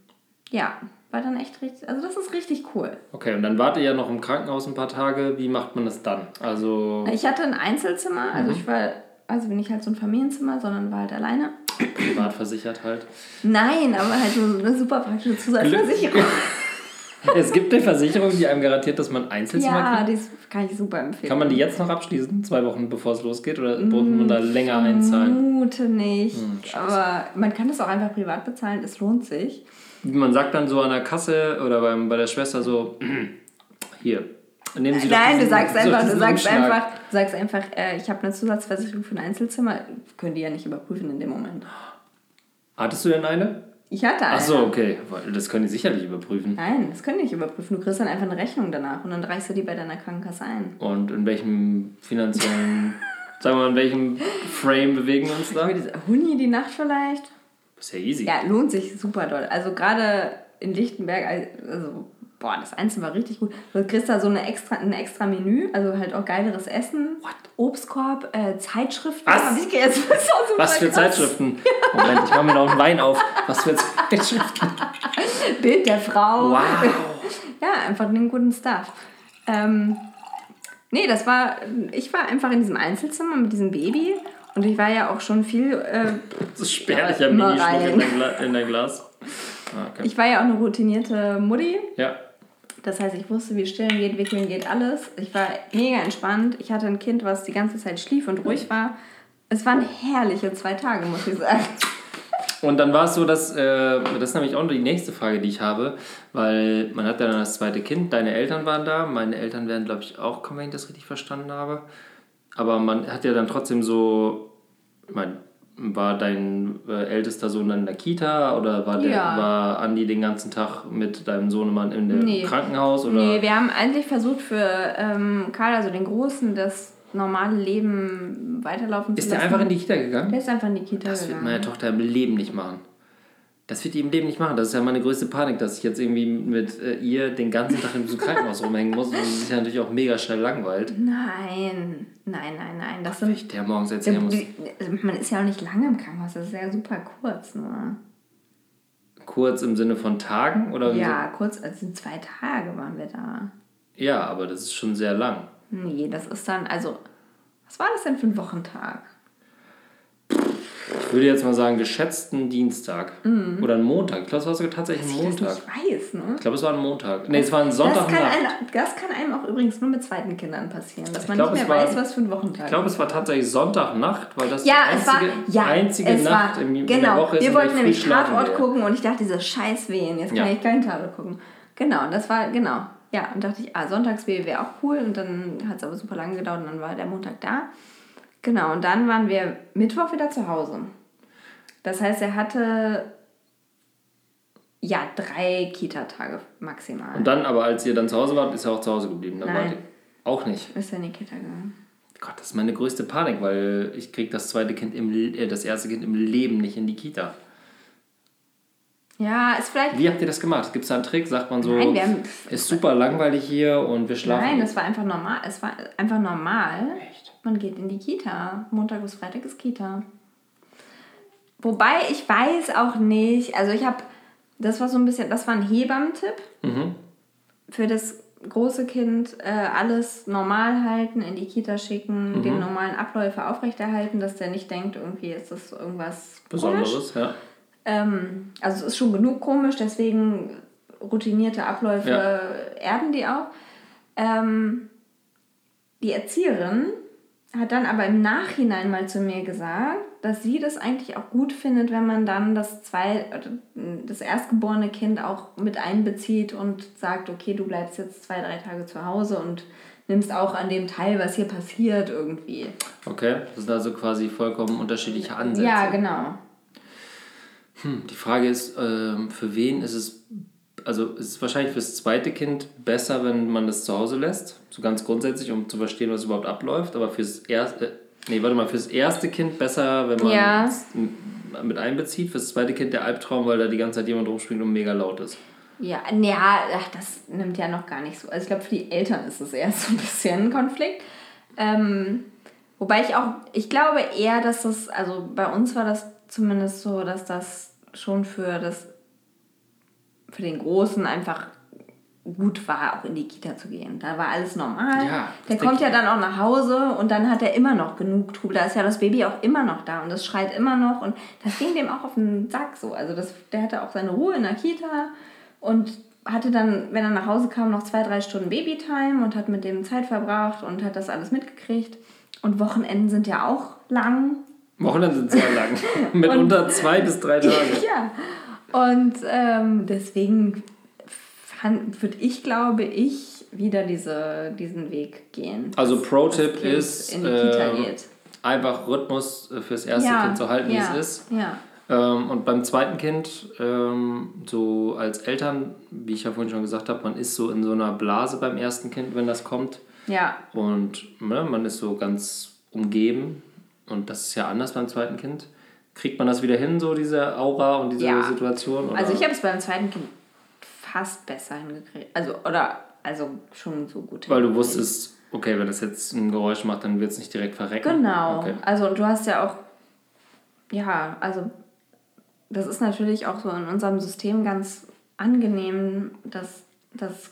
ja, war dann echt richtig, also das ist richtig cool. Okay, und dann wart ihr ja noch im Krankenhaus ein paar Tage. Wie macht man das dann? Also. Ich hatte ein Einzelzimmer, also Mhm. ich war, also bin ich halt so ein Familienzimmer, sondern war halt alleine. Privat versichert halt. Nein, aber halt so eine super praktische Zusatzversicherung. <laughs> Es gibt eine Versicherung, die einem garantiert, dass man Einzelzimmer Ja, kriegt. die ist- kann ich super empfehlen. Kann man die jetzt noch abschließen, zwei Wochen bevor es losgeht? Oder muss man da länger einzahlen? Vermute nicht. Hm, aber man kann das auch einfach privat bezahlen, es lohnt sich. Man sagt dann so an der Kasse oder beim, bei der Schwester so: <clears throat> Hier, nehmen Sie doch Nein, du sagst einfach, du sagst Umschlag. einfach, du sagst einfach, äh, ich habe eine Zusatzversicherung für ein Einzelzimmer. Können die ja nicht überprüfen in dem Moment. Hattest du denn eine? Ich hatte eine. Ach so, okay. Das können die sicherlich überprüfen. Nein, das können die nicht überprüfen. Du kriegst dann einfach eine Rechnung danach und dann reichst du die bei deiner Krankenkasse ein. Und in welchem finanziellen, <laughs> sagen wir mal, in welchem Frame bewegen wir uns da? Huni die Nacht vielleicht. Das ist ja easy. Ja, lohnt sich super doll. Also gerade in Lichtenberg, also boah, das Einzelne war richtig gut. Du kriegst da so eine extra, ein extra Menü, also halt auch geileres Essen. What? Obstkorb, äh, Zeitschriften. Was? Ich jetzt <laughs> Was für krass. Zeitschriften? Moment, ich mache mir noch einen Wein auf. Was für Zeitschriften? <laughs> Bild der Frau. Wow. <laughs> Ja, einfach den guten Stuff. Ähm, nee, das war, ich war einfach in diesem Einzelzimmer mit diesem Baby und ich war ja auch schon viel, äh, Das ist spärlicher dein, Gla in dein Glas. Ah, okay. ich war ja auch eine routinierte Mutti. Ja. Das heißt, ich wusste, wie stillen geht, wickeln geht, alles. Ich war mega entspannt. Ich hatte ein Kind, was die ganze Zeit schlief und ruhig war. Es waren herrliche zwei Tage, muss ich sagen. Und dann war es so, dass, äh, das ist nämlich auch die nächste Frage, die ich habe, weil man hat ja dann das zweite Kind, deine Eltern waren da, meine Eltern werden, glaube ich, auch kommen, wenn ich das richtig verstanden habe. Aber man hat ja dann trotzdem so, ich meine, war dein äh, ältester Sohn dann in der Kita oder war, der, Ja. war Andi den ganzen Tag mit deinem Sohnemann in dem Nee. Krankenhaus? Oder? Nee, wir haben eigentlich versucht für ähm, Karl, also den Großen, das normale Leben weiterlaufen zu ist lassen. der einfach in die Kita gegangen? Der ist einfach in die Kita Das wird gegangen. meine Tochter im Leben nicht machen. Das wird die im Leben nicht machen. Das ist ja meine größte Panik, dass ich jetzt irgendwie mit äh, ihr den ganzen Tag in diesem Krankenhaus rumhängen muss und sie sich ja natürlich auch mega schnell langweilt. Nein, nein, nein, nein. Das sind, Ich der morgens erzählen muss. man ist ja auch nicht lange im Krankenhaus, das ist ja super kurz nur. Kurz im Sinne von Tagen oder? Ja, kurz, also sind zwei Tage waren wir da. Ja, aber das ist schon sehr lang. Nee, das ist dann, also, was war das denn für ein Wochentag? Ich würde jetzt mal sagen, geschätzten Dienstag. Oder ein Montag. Ich glaube, es war sogar tatsächlich ein Mhm. Ich das Montag. nicht weiß, ne? Ich glaube, es war ein Montag. Nee, es war ein Das kann, Sonntagnacht. einem, das kann einem auch übrigens nur mit zweiten Kindern passieren, dass man glaub, nicht mehr war- weiß, was für ein Wochentag Ich glaube, es war tatsächlich Sonntagnacht, weil das Ja, die es war, einzige, ja, einzige es Nacht war, in, in genau. der Woche ist, Wir in wollten ich nämlich Tatort gucken und ich dachte, diese scheiß Wehen, jetzt kann Ja. ich keinen Tatort gucken. Genau, und das war, genau. Ja, und dachte ich, ah, Sonntagsbaby wäre auch cool und dann hat es aber super lange gedauert und dann war der Montag da. Genau, und dann waren wir Mittwoch wieder zu Hause. Das heißt, er hatte ja drei Kita-Tage maximal. Und dann, aber als ihr dann zu Hause wart, ist er auch zu Hause geblieben. Dann Nein. auch nicht. ist er in die Kita gegangen. Gott, das ist meine größte Panik, weil ich krieg das zweite Kind im, äh, das erste Kind im Leben nicht in die Kita. Ja, ist vielleicht. Wie habt ihr das gemacht? Gibt es da einen Trick? Sagt man so, Nein, wir haben- ist super langweilig hier und wir schlafen. Nein, das war einfach normal. Es war einfach normal. Echt? Man geht in die Kita. Montag bis Freitag ist Kita. Wobei ich weiß auch nicht, also ich habe, das war so ein bisschen, das war ein Hebammentipp. Mhm. Für das große Kind äh, alles normal halten, in die Kita schicken, Mhm. den normalen Abläufe aufrechterhalten, dass der nicht denkt, irgendwie ist das irgendwas komisch. Besonderes, ja. Ähm, also es ist schon genug komisch, deswegen routinierte Abläufe Ja. erden die auch. Ähm, die Erzieherin hat dann aber im Nachhinein mal zu mir gesagt, dass sie das eigentlich auch gut findet, wenn man dann das zwei, oder das erstgeborene Kind auch mit einbezieht und sagt, okay, du bleibst jetzt zwei, drei Tage zu Hause und nimmst auch an dem teil, was hier passiert irgendwie. Okay, das sind also quasi vollkommen unterschiedliche Ansätze. Ja, genau. Hm, Die Frage ist, ähm, für wen ist es, also ist es wahrscheinlich fürs zweite Kind besser, wenn man das zu Hause lässt, so ganz grundsätzlich, um zu verstehen, was überhaupt abläuft, aber fürs erste, äh, nee, warte mal, fürs erste Kind besser, wenn man Ja. mit einbezieht, fürs zweite Kind der Albtraum, weil da die ganze Zeit jemand rumspringt und mega laut ist. Ja, ja, ach, das nimmt ja noch gar nicht so. Also ich glaube, für die Eltern ist es eher <laughs> so ein bisschen ein Konflikt. Ähm, wobei ich auch, ich glaube eher, dass das, also bei uns war das zumindest so, dass das schon für das, für den Großen einfach gut war, auch in die Kita zu gehen. Da war alles normal. Ja, Der kommt ja dann auch nach Hause und dann hat er immer noch genug Trubel. Da ist ja das Baby auch immer noch da und das schreit immer noch und das ging dem auch auf den Sack so. Also das, der hatte auch seine Ruhe in der Kita und hatte dann, wenn er nach Hause kam, noch zwei, drei Stunden Babytime und hat mit dem Zeit verbracht und hat das alles mitgekriegt. Und Wochenenden sind ja auch lang. Wochenende sind sehr lang. <laughs> Mitunter zwei bis drei <laughs> Tage. ja. Und ähm, deswegen würde ich, glaube ich, wieder diese, diesen Weg gehen. Also Pro-Tipp ist, in die Kita geht. einfach Rhythmus äh, fürs erste Kind so halten, ja, wie es ist. Ja. Ähm, und beim zweiten Kind, ähm, so als Eltern, wie ich ja vorhin schon gesagt habe, man ist so in so einer Blase beim ersten Kind, wenn das kommt. ja, Und ne, man ist so ganz umgeben. Und das ist ja anders beim zweiten Kind. Kriegt man das wieder hin, so diese Aura und diese Ja. Situation? Oder? Also ich habe es beim zweiten Kind fast besser hingekriegt. Also, oder, also schon so gut Weil du wusstest, okay, wenn das jetzt ein Geräusch macht, dann wird es nicht direkt verrecken. Genau. Okay. Also du hast ja auch, ja, also das ist natürlich auch so in unserem System ganz angenehm, dass das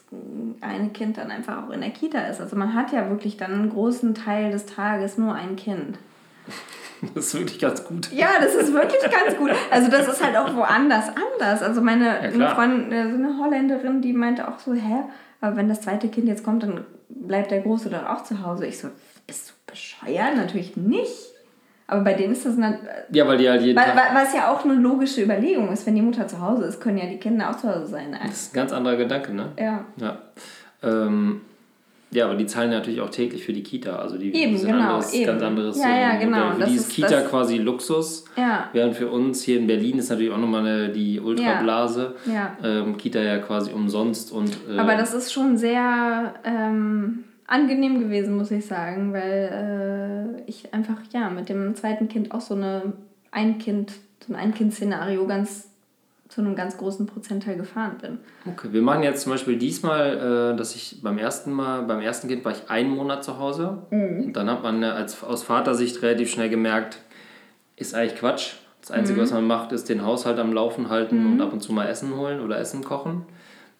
eine Kind dann einfach auch in der Kita ist. Also man hat ja wirklich dann einen großen Teil des Tages nur ein Kind. <laughs> Das ist wirklich ganz gut. Ja, das ist wirklich ganz gut. Also das ist halt auch woanders anders. Also meine Ja, eine. Freundin, äh, so eine Holländerin, die meinte auch so, hä, aber wenn das zweite Kind jetzt kommt, dann bleibt der Große doch auch zu Hause. Ich so, bist du bescheuert? Natürlich nicht. Aber bei denen ist das, nat- Ja, weil die halt jeden weil, Tag. was ja auch eine logische Überlegung ist, wenn die Mutter zu Hause ist, können ja die Kinder auch zu Hause sein. Das ist ein ganz anderer Gedanke, ne? Ja, Ja. Ähm, ja, aber die zahlen natürlich auch täglich für die Kita. Also die Eben, sind genau, anderes, eben. ganz anderes Ja, ja, genau. Für Das die ist Kita das- quasi Luxus. ja, Während für uns hier in Berlin ist natürlich auch nochmal eine, die Ultrablase. ja. Ähm, Kita ja quasi umsonst und. Äh, Aber das ist schon sehr ähm, angenehm gewesen, muss ich sagen, weil äh, ich einfach ja mit dem zweiten Kind auch so eine ein Kind, so ein Ein-Kind-Szenario ganz zu einem ganz großen Prozentteil gefahren bin. Okay, wir machen jetzt zum Beispiel diesmal, äh, dass ich beim ersten Mal, beim ersten Kind war ich einen Monat zu Hause. Mhm. Und dann hat man äh, als, aus Vatersicht relativ schnell gemerkt, ist eigentlich Quatsch. Das Einzige, Mhm. was man macht, ist den Haushalt am Laufen halten und ab und zu mal Essen holen oder Essen kochen.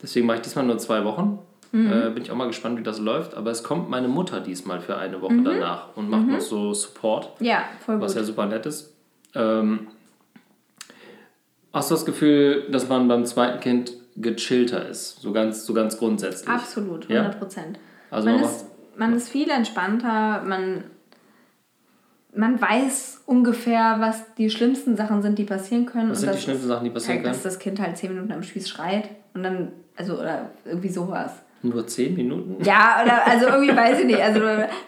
Deswegen mache ich diesmal nur zwei Wochen. Mhm. Äh, bin ich auch mal gespannt, wie das läuft. Aber es kommt meine Mutter diesmal für eine Woche Mhm. danach und macht noch so Support, Ja, voll gut. was ja super nett ist. Ähm, hast du das Gefühl, dass man beim zweiten Kind gechillter ist? So ganz, so ganz grundsätzlich. Absolut, Ja? 100 Prozent. Also man, man ist, man ist viel entspannter, man, man weiß ungefähr, was die schlimmsten Sachen sind, die passieren können. Was und sind die das schlimmsten Sachen, die passieren halt, dass können? das Kind halt zehn Minuten am Spieß schreit und dann, also, oder irgendwie sowas. Nur zehn Minuten? Ja, oder <laughs> also irgendwie weiß ich nicht. Also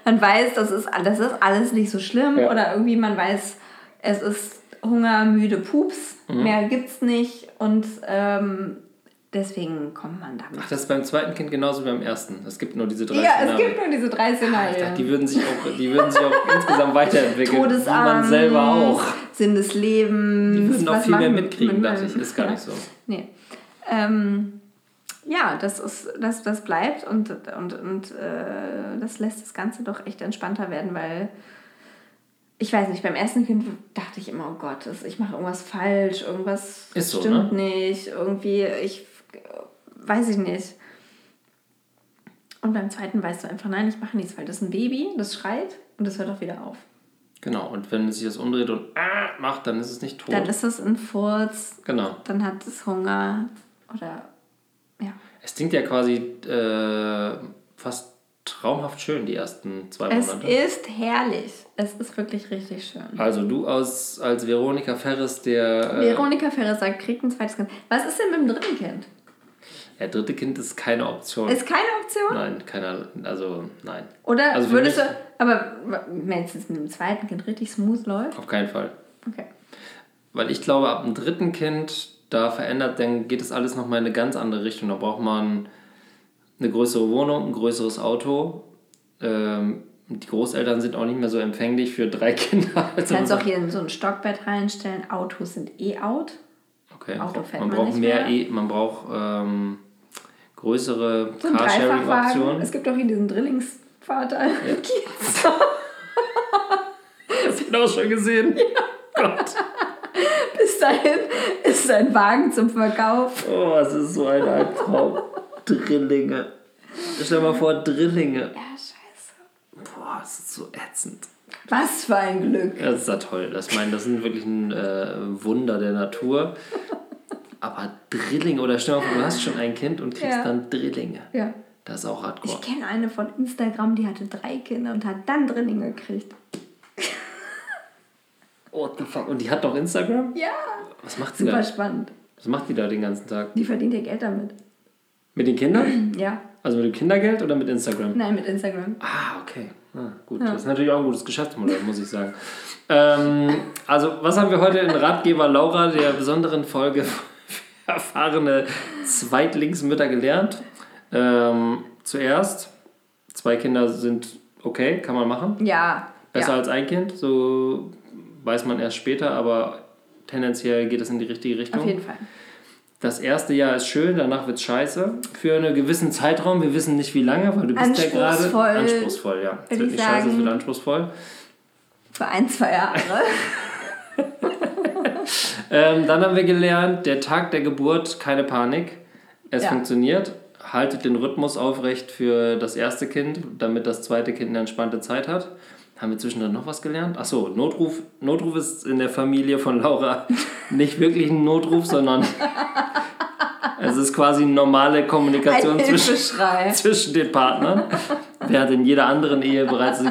man weiß, das ist, das ist alles nicht so schlimm. Ja. Oder irgendwie man weiß, es ist Hunger, müde, Pups. Mhm. Mehr gibt's nicht. Und ähm, deswegen kommt man damit. Ach, das ist beim zweiten Kind genauso wie beim ersten. Es gibt nur diese drei ja, es Szenarien. gibt nur diese drei Szenarien. dachte, die würden sich auch, die würden sich auch insgesamt weiterentwickeln. Todesangst, man selber auch. Sinn des Lebens. Die würden auch was viel mehr mitkriegen, mit- dachte ich. Ist gar nicht so. Nee. Ähm, ja, das ist, das, das bleibt und, und, und äh, das lässt das Ganze doch echt entspannter werden, weil ich weiß nicht, beim ersten Kind dachte ich immer, oh Gott, ich mache irgendwas falsch, irgendwas so, stimmt ne? nicht, irgendwie, ich weiß ich nicht. Und beim zweiten weißt du einfach, nein, ich mache nichts, weil das ist ein Baby, das schreit und das hört auch wieder auf. Genau, und wenn sich das umdreht und äh, macht, dann ist es nicht tot. Dann ist es ein Furz, genau. dann hat es Hunger oder ja. Es klingt ja quasi äh, fast traumhaft schön, die ersten zwei Es Monate. ist herrlich. Es ist wirklich richtig schön. Also du aus, als Veronika Ferris, der... Äh, Veronika Ferres sagt, kriegt ein zweites Kind. Was ist denn mit dem dritten Kind? ja, dritte Kind ist keine Option. Ist keine Option? nein, keine, also nein. Oder Also würdest mich- du, aber wenn es mit dem zweiten Kind richtig smooth läuft? Auf keinen Fall. Okay. Weil ich glaube, ab dem dritten Kind, da verändert, dann geht es alles nochmal in eine ganz andere Richtung. Da braucht man eine größere Wohnung, ein größeres Auto. Ähm, die Großeltern sind auch nicht mehr so empfänglich für drei <laughs> Kinder. Du kannst auch hier in so ein Stockbett reinstellen. Autos sind eh out. okay. Auto fährt man man braucht mehr. E, man braucht ähm, größere So ein. Carsharing-Optionen. Es gibt auch hier diesen Drillingsvater. <laughs> Hast du ihn auch schon gesehen? Gott. Bis dahin ist sein Wagen zum Verkauf. Oh, es ist so ein Albtraum. Drillinge. Stell dir mal vor, Drillinge. Ja, scheiße. Boah, es ist so ätzend. Was für ein Glück. Ja, das ist ja toll. Das, ich meine, das sind wirklich ein äh, Wunder der Natur. Aber Drillinge, oder stell dir mal vor, du hast schon ein Kind und kriegst Ja. dann Drillinge. Ja. Das ist auch hardcore. Ich kenne eine von Instagram, die hatte drei Kinder und hat dann Drillinge gekriegt. What the fuck? Und die hat doch Instagram? Ja. Was macht sie Super da? spannend. Was macht die da den ganzen Tag? Die verdient ihr Geld damit. Mit den Kindern? <clears throat> Ja. Also mit dem Kindergeld oder mit Instagram? Nein, mit Instagram. Ah, okay. Ah, gut. Das ist natürlich auch ein gutes Geschäftsmodell, muss ich sagen. Ähm, also, was haben wir heute in Ratgeber Laura, der besonderen Folge für <laughs> erfahrene Zweitlingsmütter gelernt? Ähm, zuerst, zwei Kinder sind okay, kann man machen. Ja. Besser ja. als ein Kind, so weiß man erst später, aber tendenziell geht es in die richtige Richtung. Auf jeden Fall. Das erste Jahr ist schön, danach wird es scheiße. Für einen gewissen Zeitraum, wir wissen nicht wie lange, weil du bist ja gerade Anspruchsvoll, ja. Es wird ich nicht scheiße, es sagen. wird anspruchsvoll. Für ein, zwei Jahre. <laughs> Ähm, dann haben wir gelernt, der Tag der Geburt, keine Panik. Es Ja. funktioniert. Haltet den Rhythmus aufrecht für das erste Kind, damit das zweite Kind eine entspannte Zeit hat. Haben wir zwischendrin noch was gelernt? Achso, Notruf. Notruf ist in der Familie von Laura <laughs> nicht wirklich ein Notruf, sondern <laughs> es ist quasi eine normale Kommunikation Ein zwischen, <laughs> zwischen den Partnern. Während in jeder anderen Ehe bereits,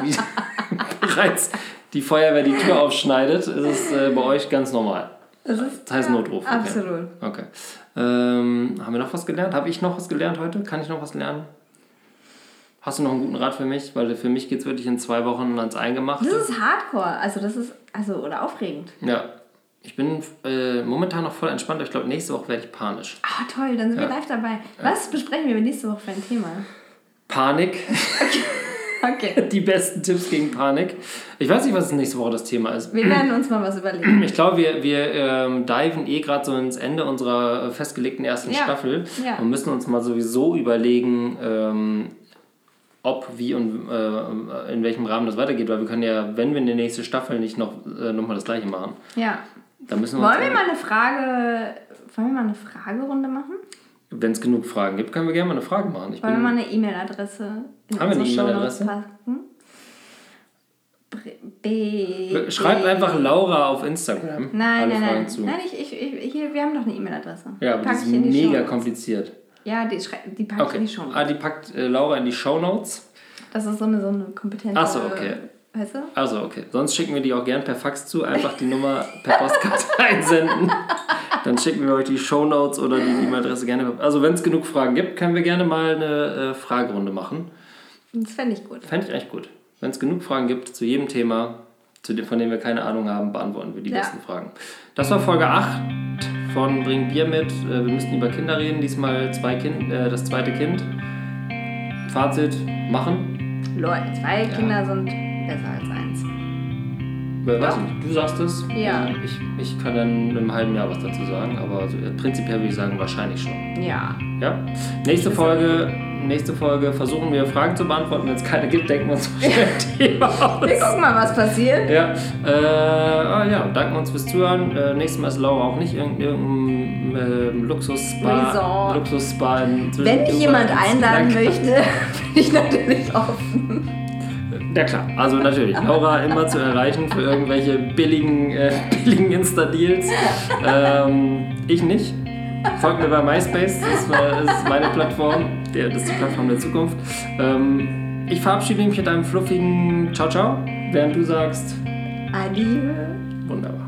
bereits die Feuerwehr die Tür aufschneidet, ist es äh, bei euch ganz normal. Das ist Das heißt Notruf. Okay. absolut. Okay. Ähm, haben wir noch was gelernt? Habe ich noch was gelernt heute? Kann ich noch was lernen? Hast du noch einen guten Rat für mich? Weil für mich geht es wirklich in zwei Wochen ans Eingemachte. Das ist Hardcore. Also das ist, also, oder aufregend. Ja. Ich bin äh, momentan noch voll entspannt. Ich glaube, nächste Woche werde ich panisch. Ah, toll, dann sind Ja. wir live dabei. Was besprechen wir nächste Woche für ein Thema? Panik. Okay. <laughs> Die besten Tipps gegen Panik. Ich weiß nicht, was nächste Woche das Thema ist. Wir werden uns mal was überlegen. Ich glaube, wir, wir ähm, diven eh gerade so ins Ende unserer äh, festgelegten ersten Ja. Staffel Ja. und müssen uns mal sowieso überlegen, ähm, ob, wie und äh, in welchem Rahmen das weitergeht, weil wir können ja, wenn wir in der nächste Staffel nicht noch, äh, noch mal das gleiche machen, Ja. dann müssen wir Wollen wir mal eine Frage, wollen wir mal eine Fragerunde machen? wenn es genug Fragen gibt, können wir gerne mal eine Frage machen. Ich Wollen wir mal eine E-Mail-Adresse in Haben wir eine E-Mail-Adresse? Packen? B schreibt einfach Laura auf Instagram Nein, alle nein, Fragen nein. zu. Nein, ich, ich, ich, hier, wir haben doch eine E-Mail-Adresse. Ja, aber Pack die ist mega kompliziert. Ja, die, die packe ich Okay. in die Show. Ah, die packt äh, Laura in die Shownotes. Das ist so eine, so eine kompetente... Ach so, okay. Weißt du? Also, okay. Sonst schicken wir die auch gern per Fax zu. Einfach die Nummer per Postkarte <laughs> einsenden. Dann schicken wir euch die Shownotes oder die E-Mail-Adresse gerne. Also, wenn es genug Fragen gibt, können wir gerne mal eine äh, Fragerunde machen. Das fände ich gut. Fände ich echt gut. Wenn es genug Fragen gibt zu jedem Thema, zu dem, von dem wir keine Ahnung haben, beantworten wir die Ja. besten Fragen. Das war Folge 8 von Bring Bier mit. Äh, Wir müssten über Kinder reden. Diesmal zwei kind, äh, das zweite Kind. Fazit: machen. Leute, zwei Kinder sind besser als eins. Äh, nicht, du sagst es. Ja. Ich, ich kann dann in einem halben Jahr was dazu sagen, aber so, äh, prinzipiell würde ich sagen, wahrscheinlich schon. Ja. Ja. Nächste Folge, nächste Folge versuchen wir Fragen zu beantworten. Wenn es keine gibt, denken wir uns <laughs> ein Thema aus. Wir gucken mal, was passiert. Ja, äh, ah, ja, danken uns fürs Zuhören. Äh, nächstes Mal ist Laura auch nicht in irgendeinem ähm, Luxus-Spa. Zwischen- Wenn mich jemand einladen möchte, <laughs> bin ich natürlich offen. Ja klar, also natürlich. Laura immer zu erreichen für irgendwelche billigen, äh, <laughs> billigen Insta-Deals. Ähm, ich nicht. Folgt mir bei MySpace, das ist, äh, das ist meine Plattform. Der, das ist die Plattform der Zukunft. Ähm, ich verabschiede mich mit einem fluffigen Ciao Ciao, während du sagst, Adieu. wunderbar.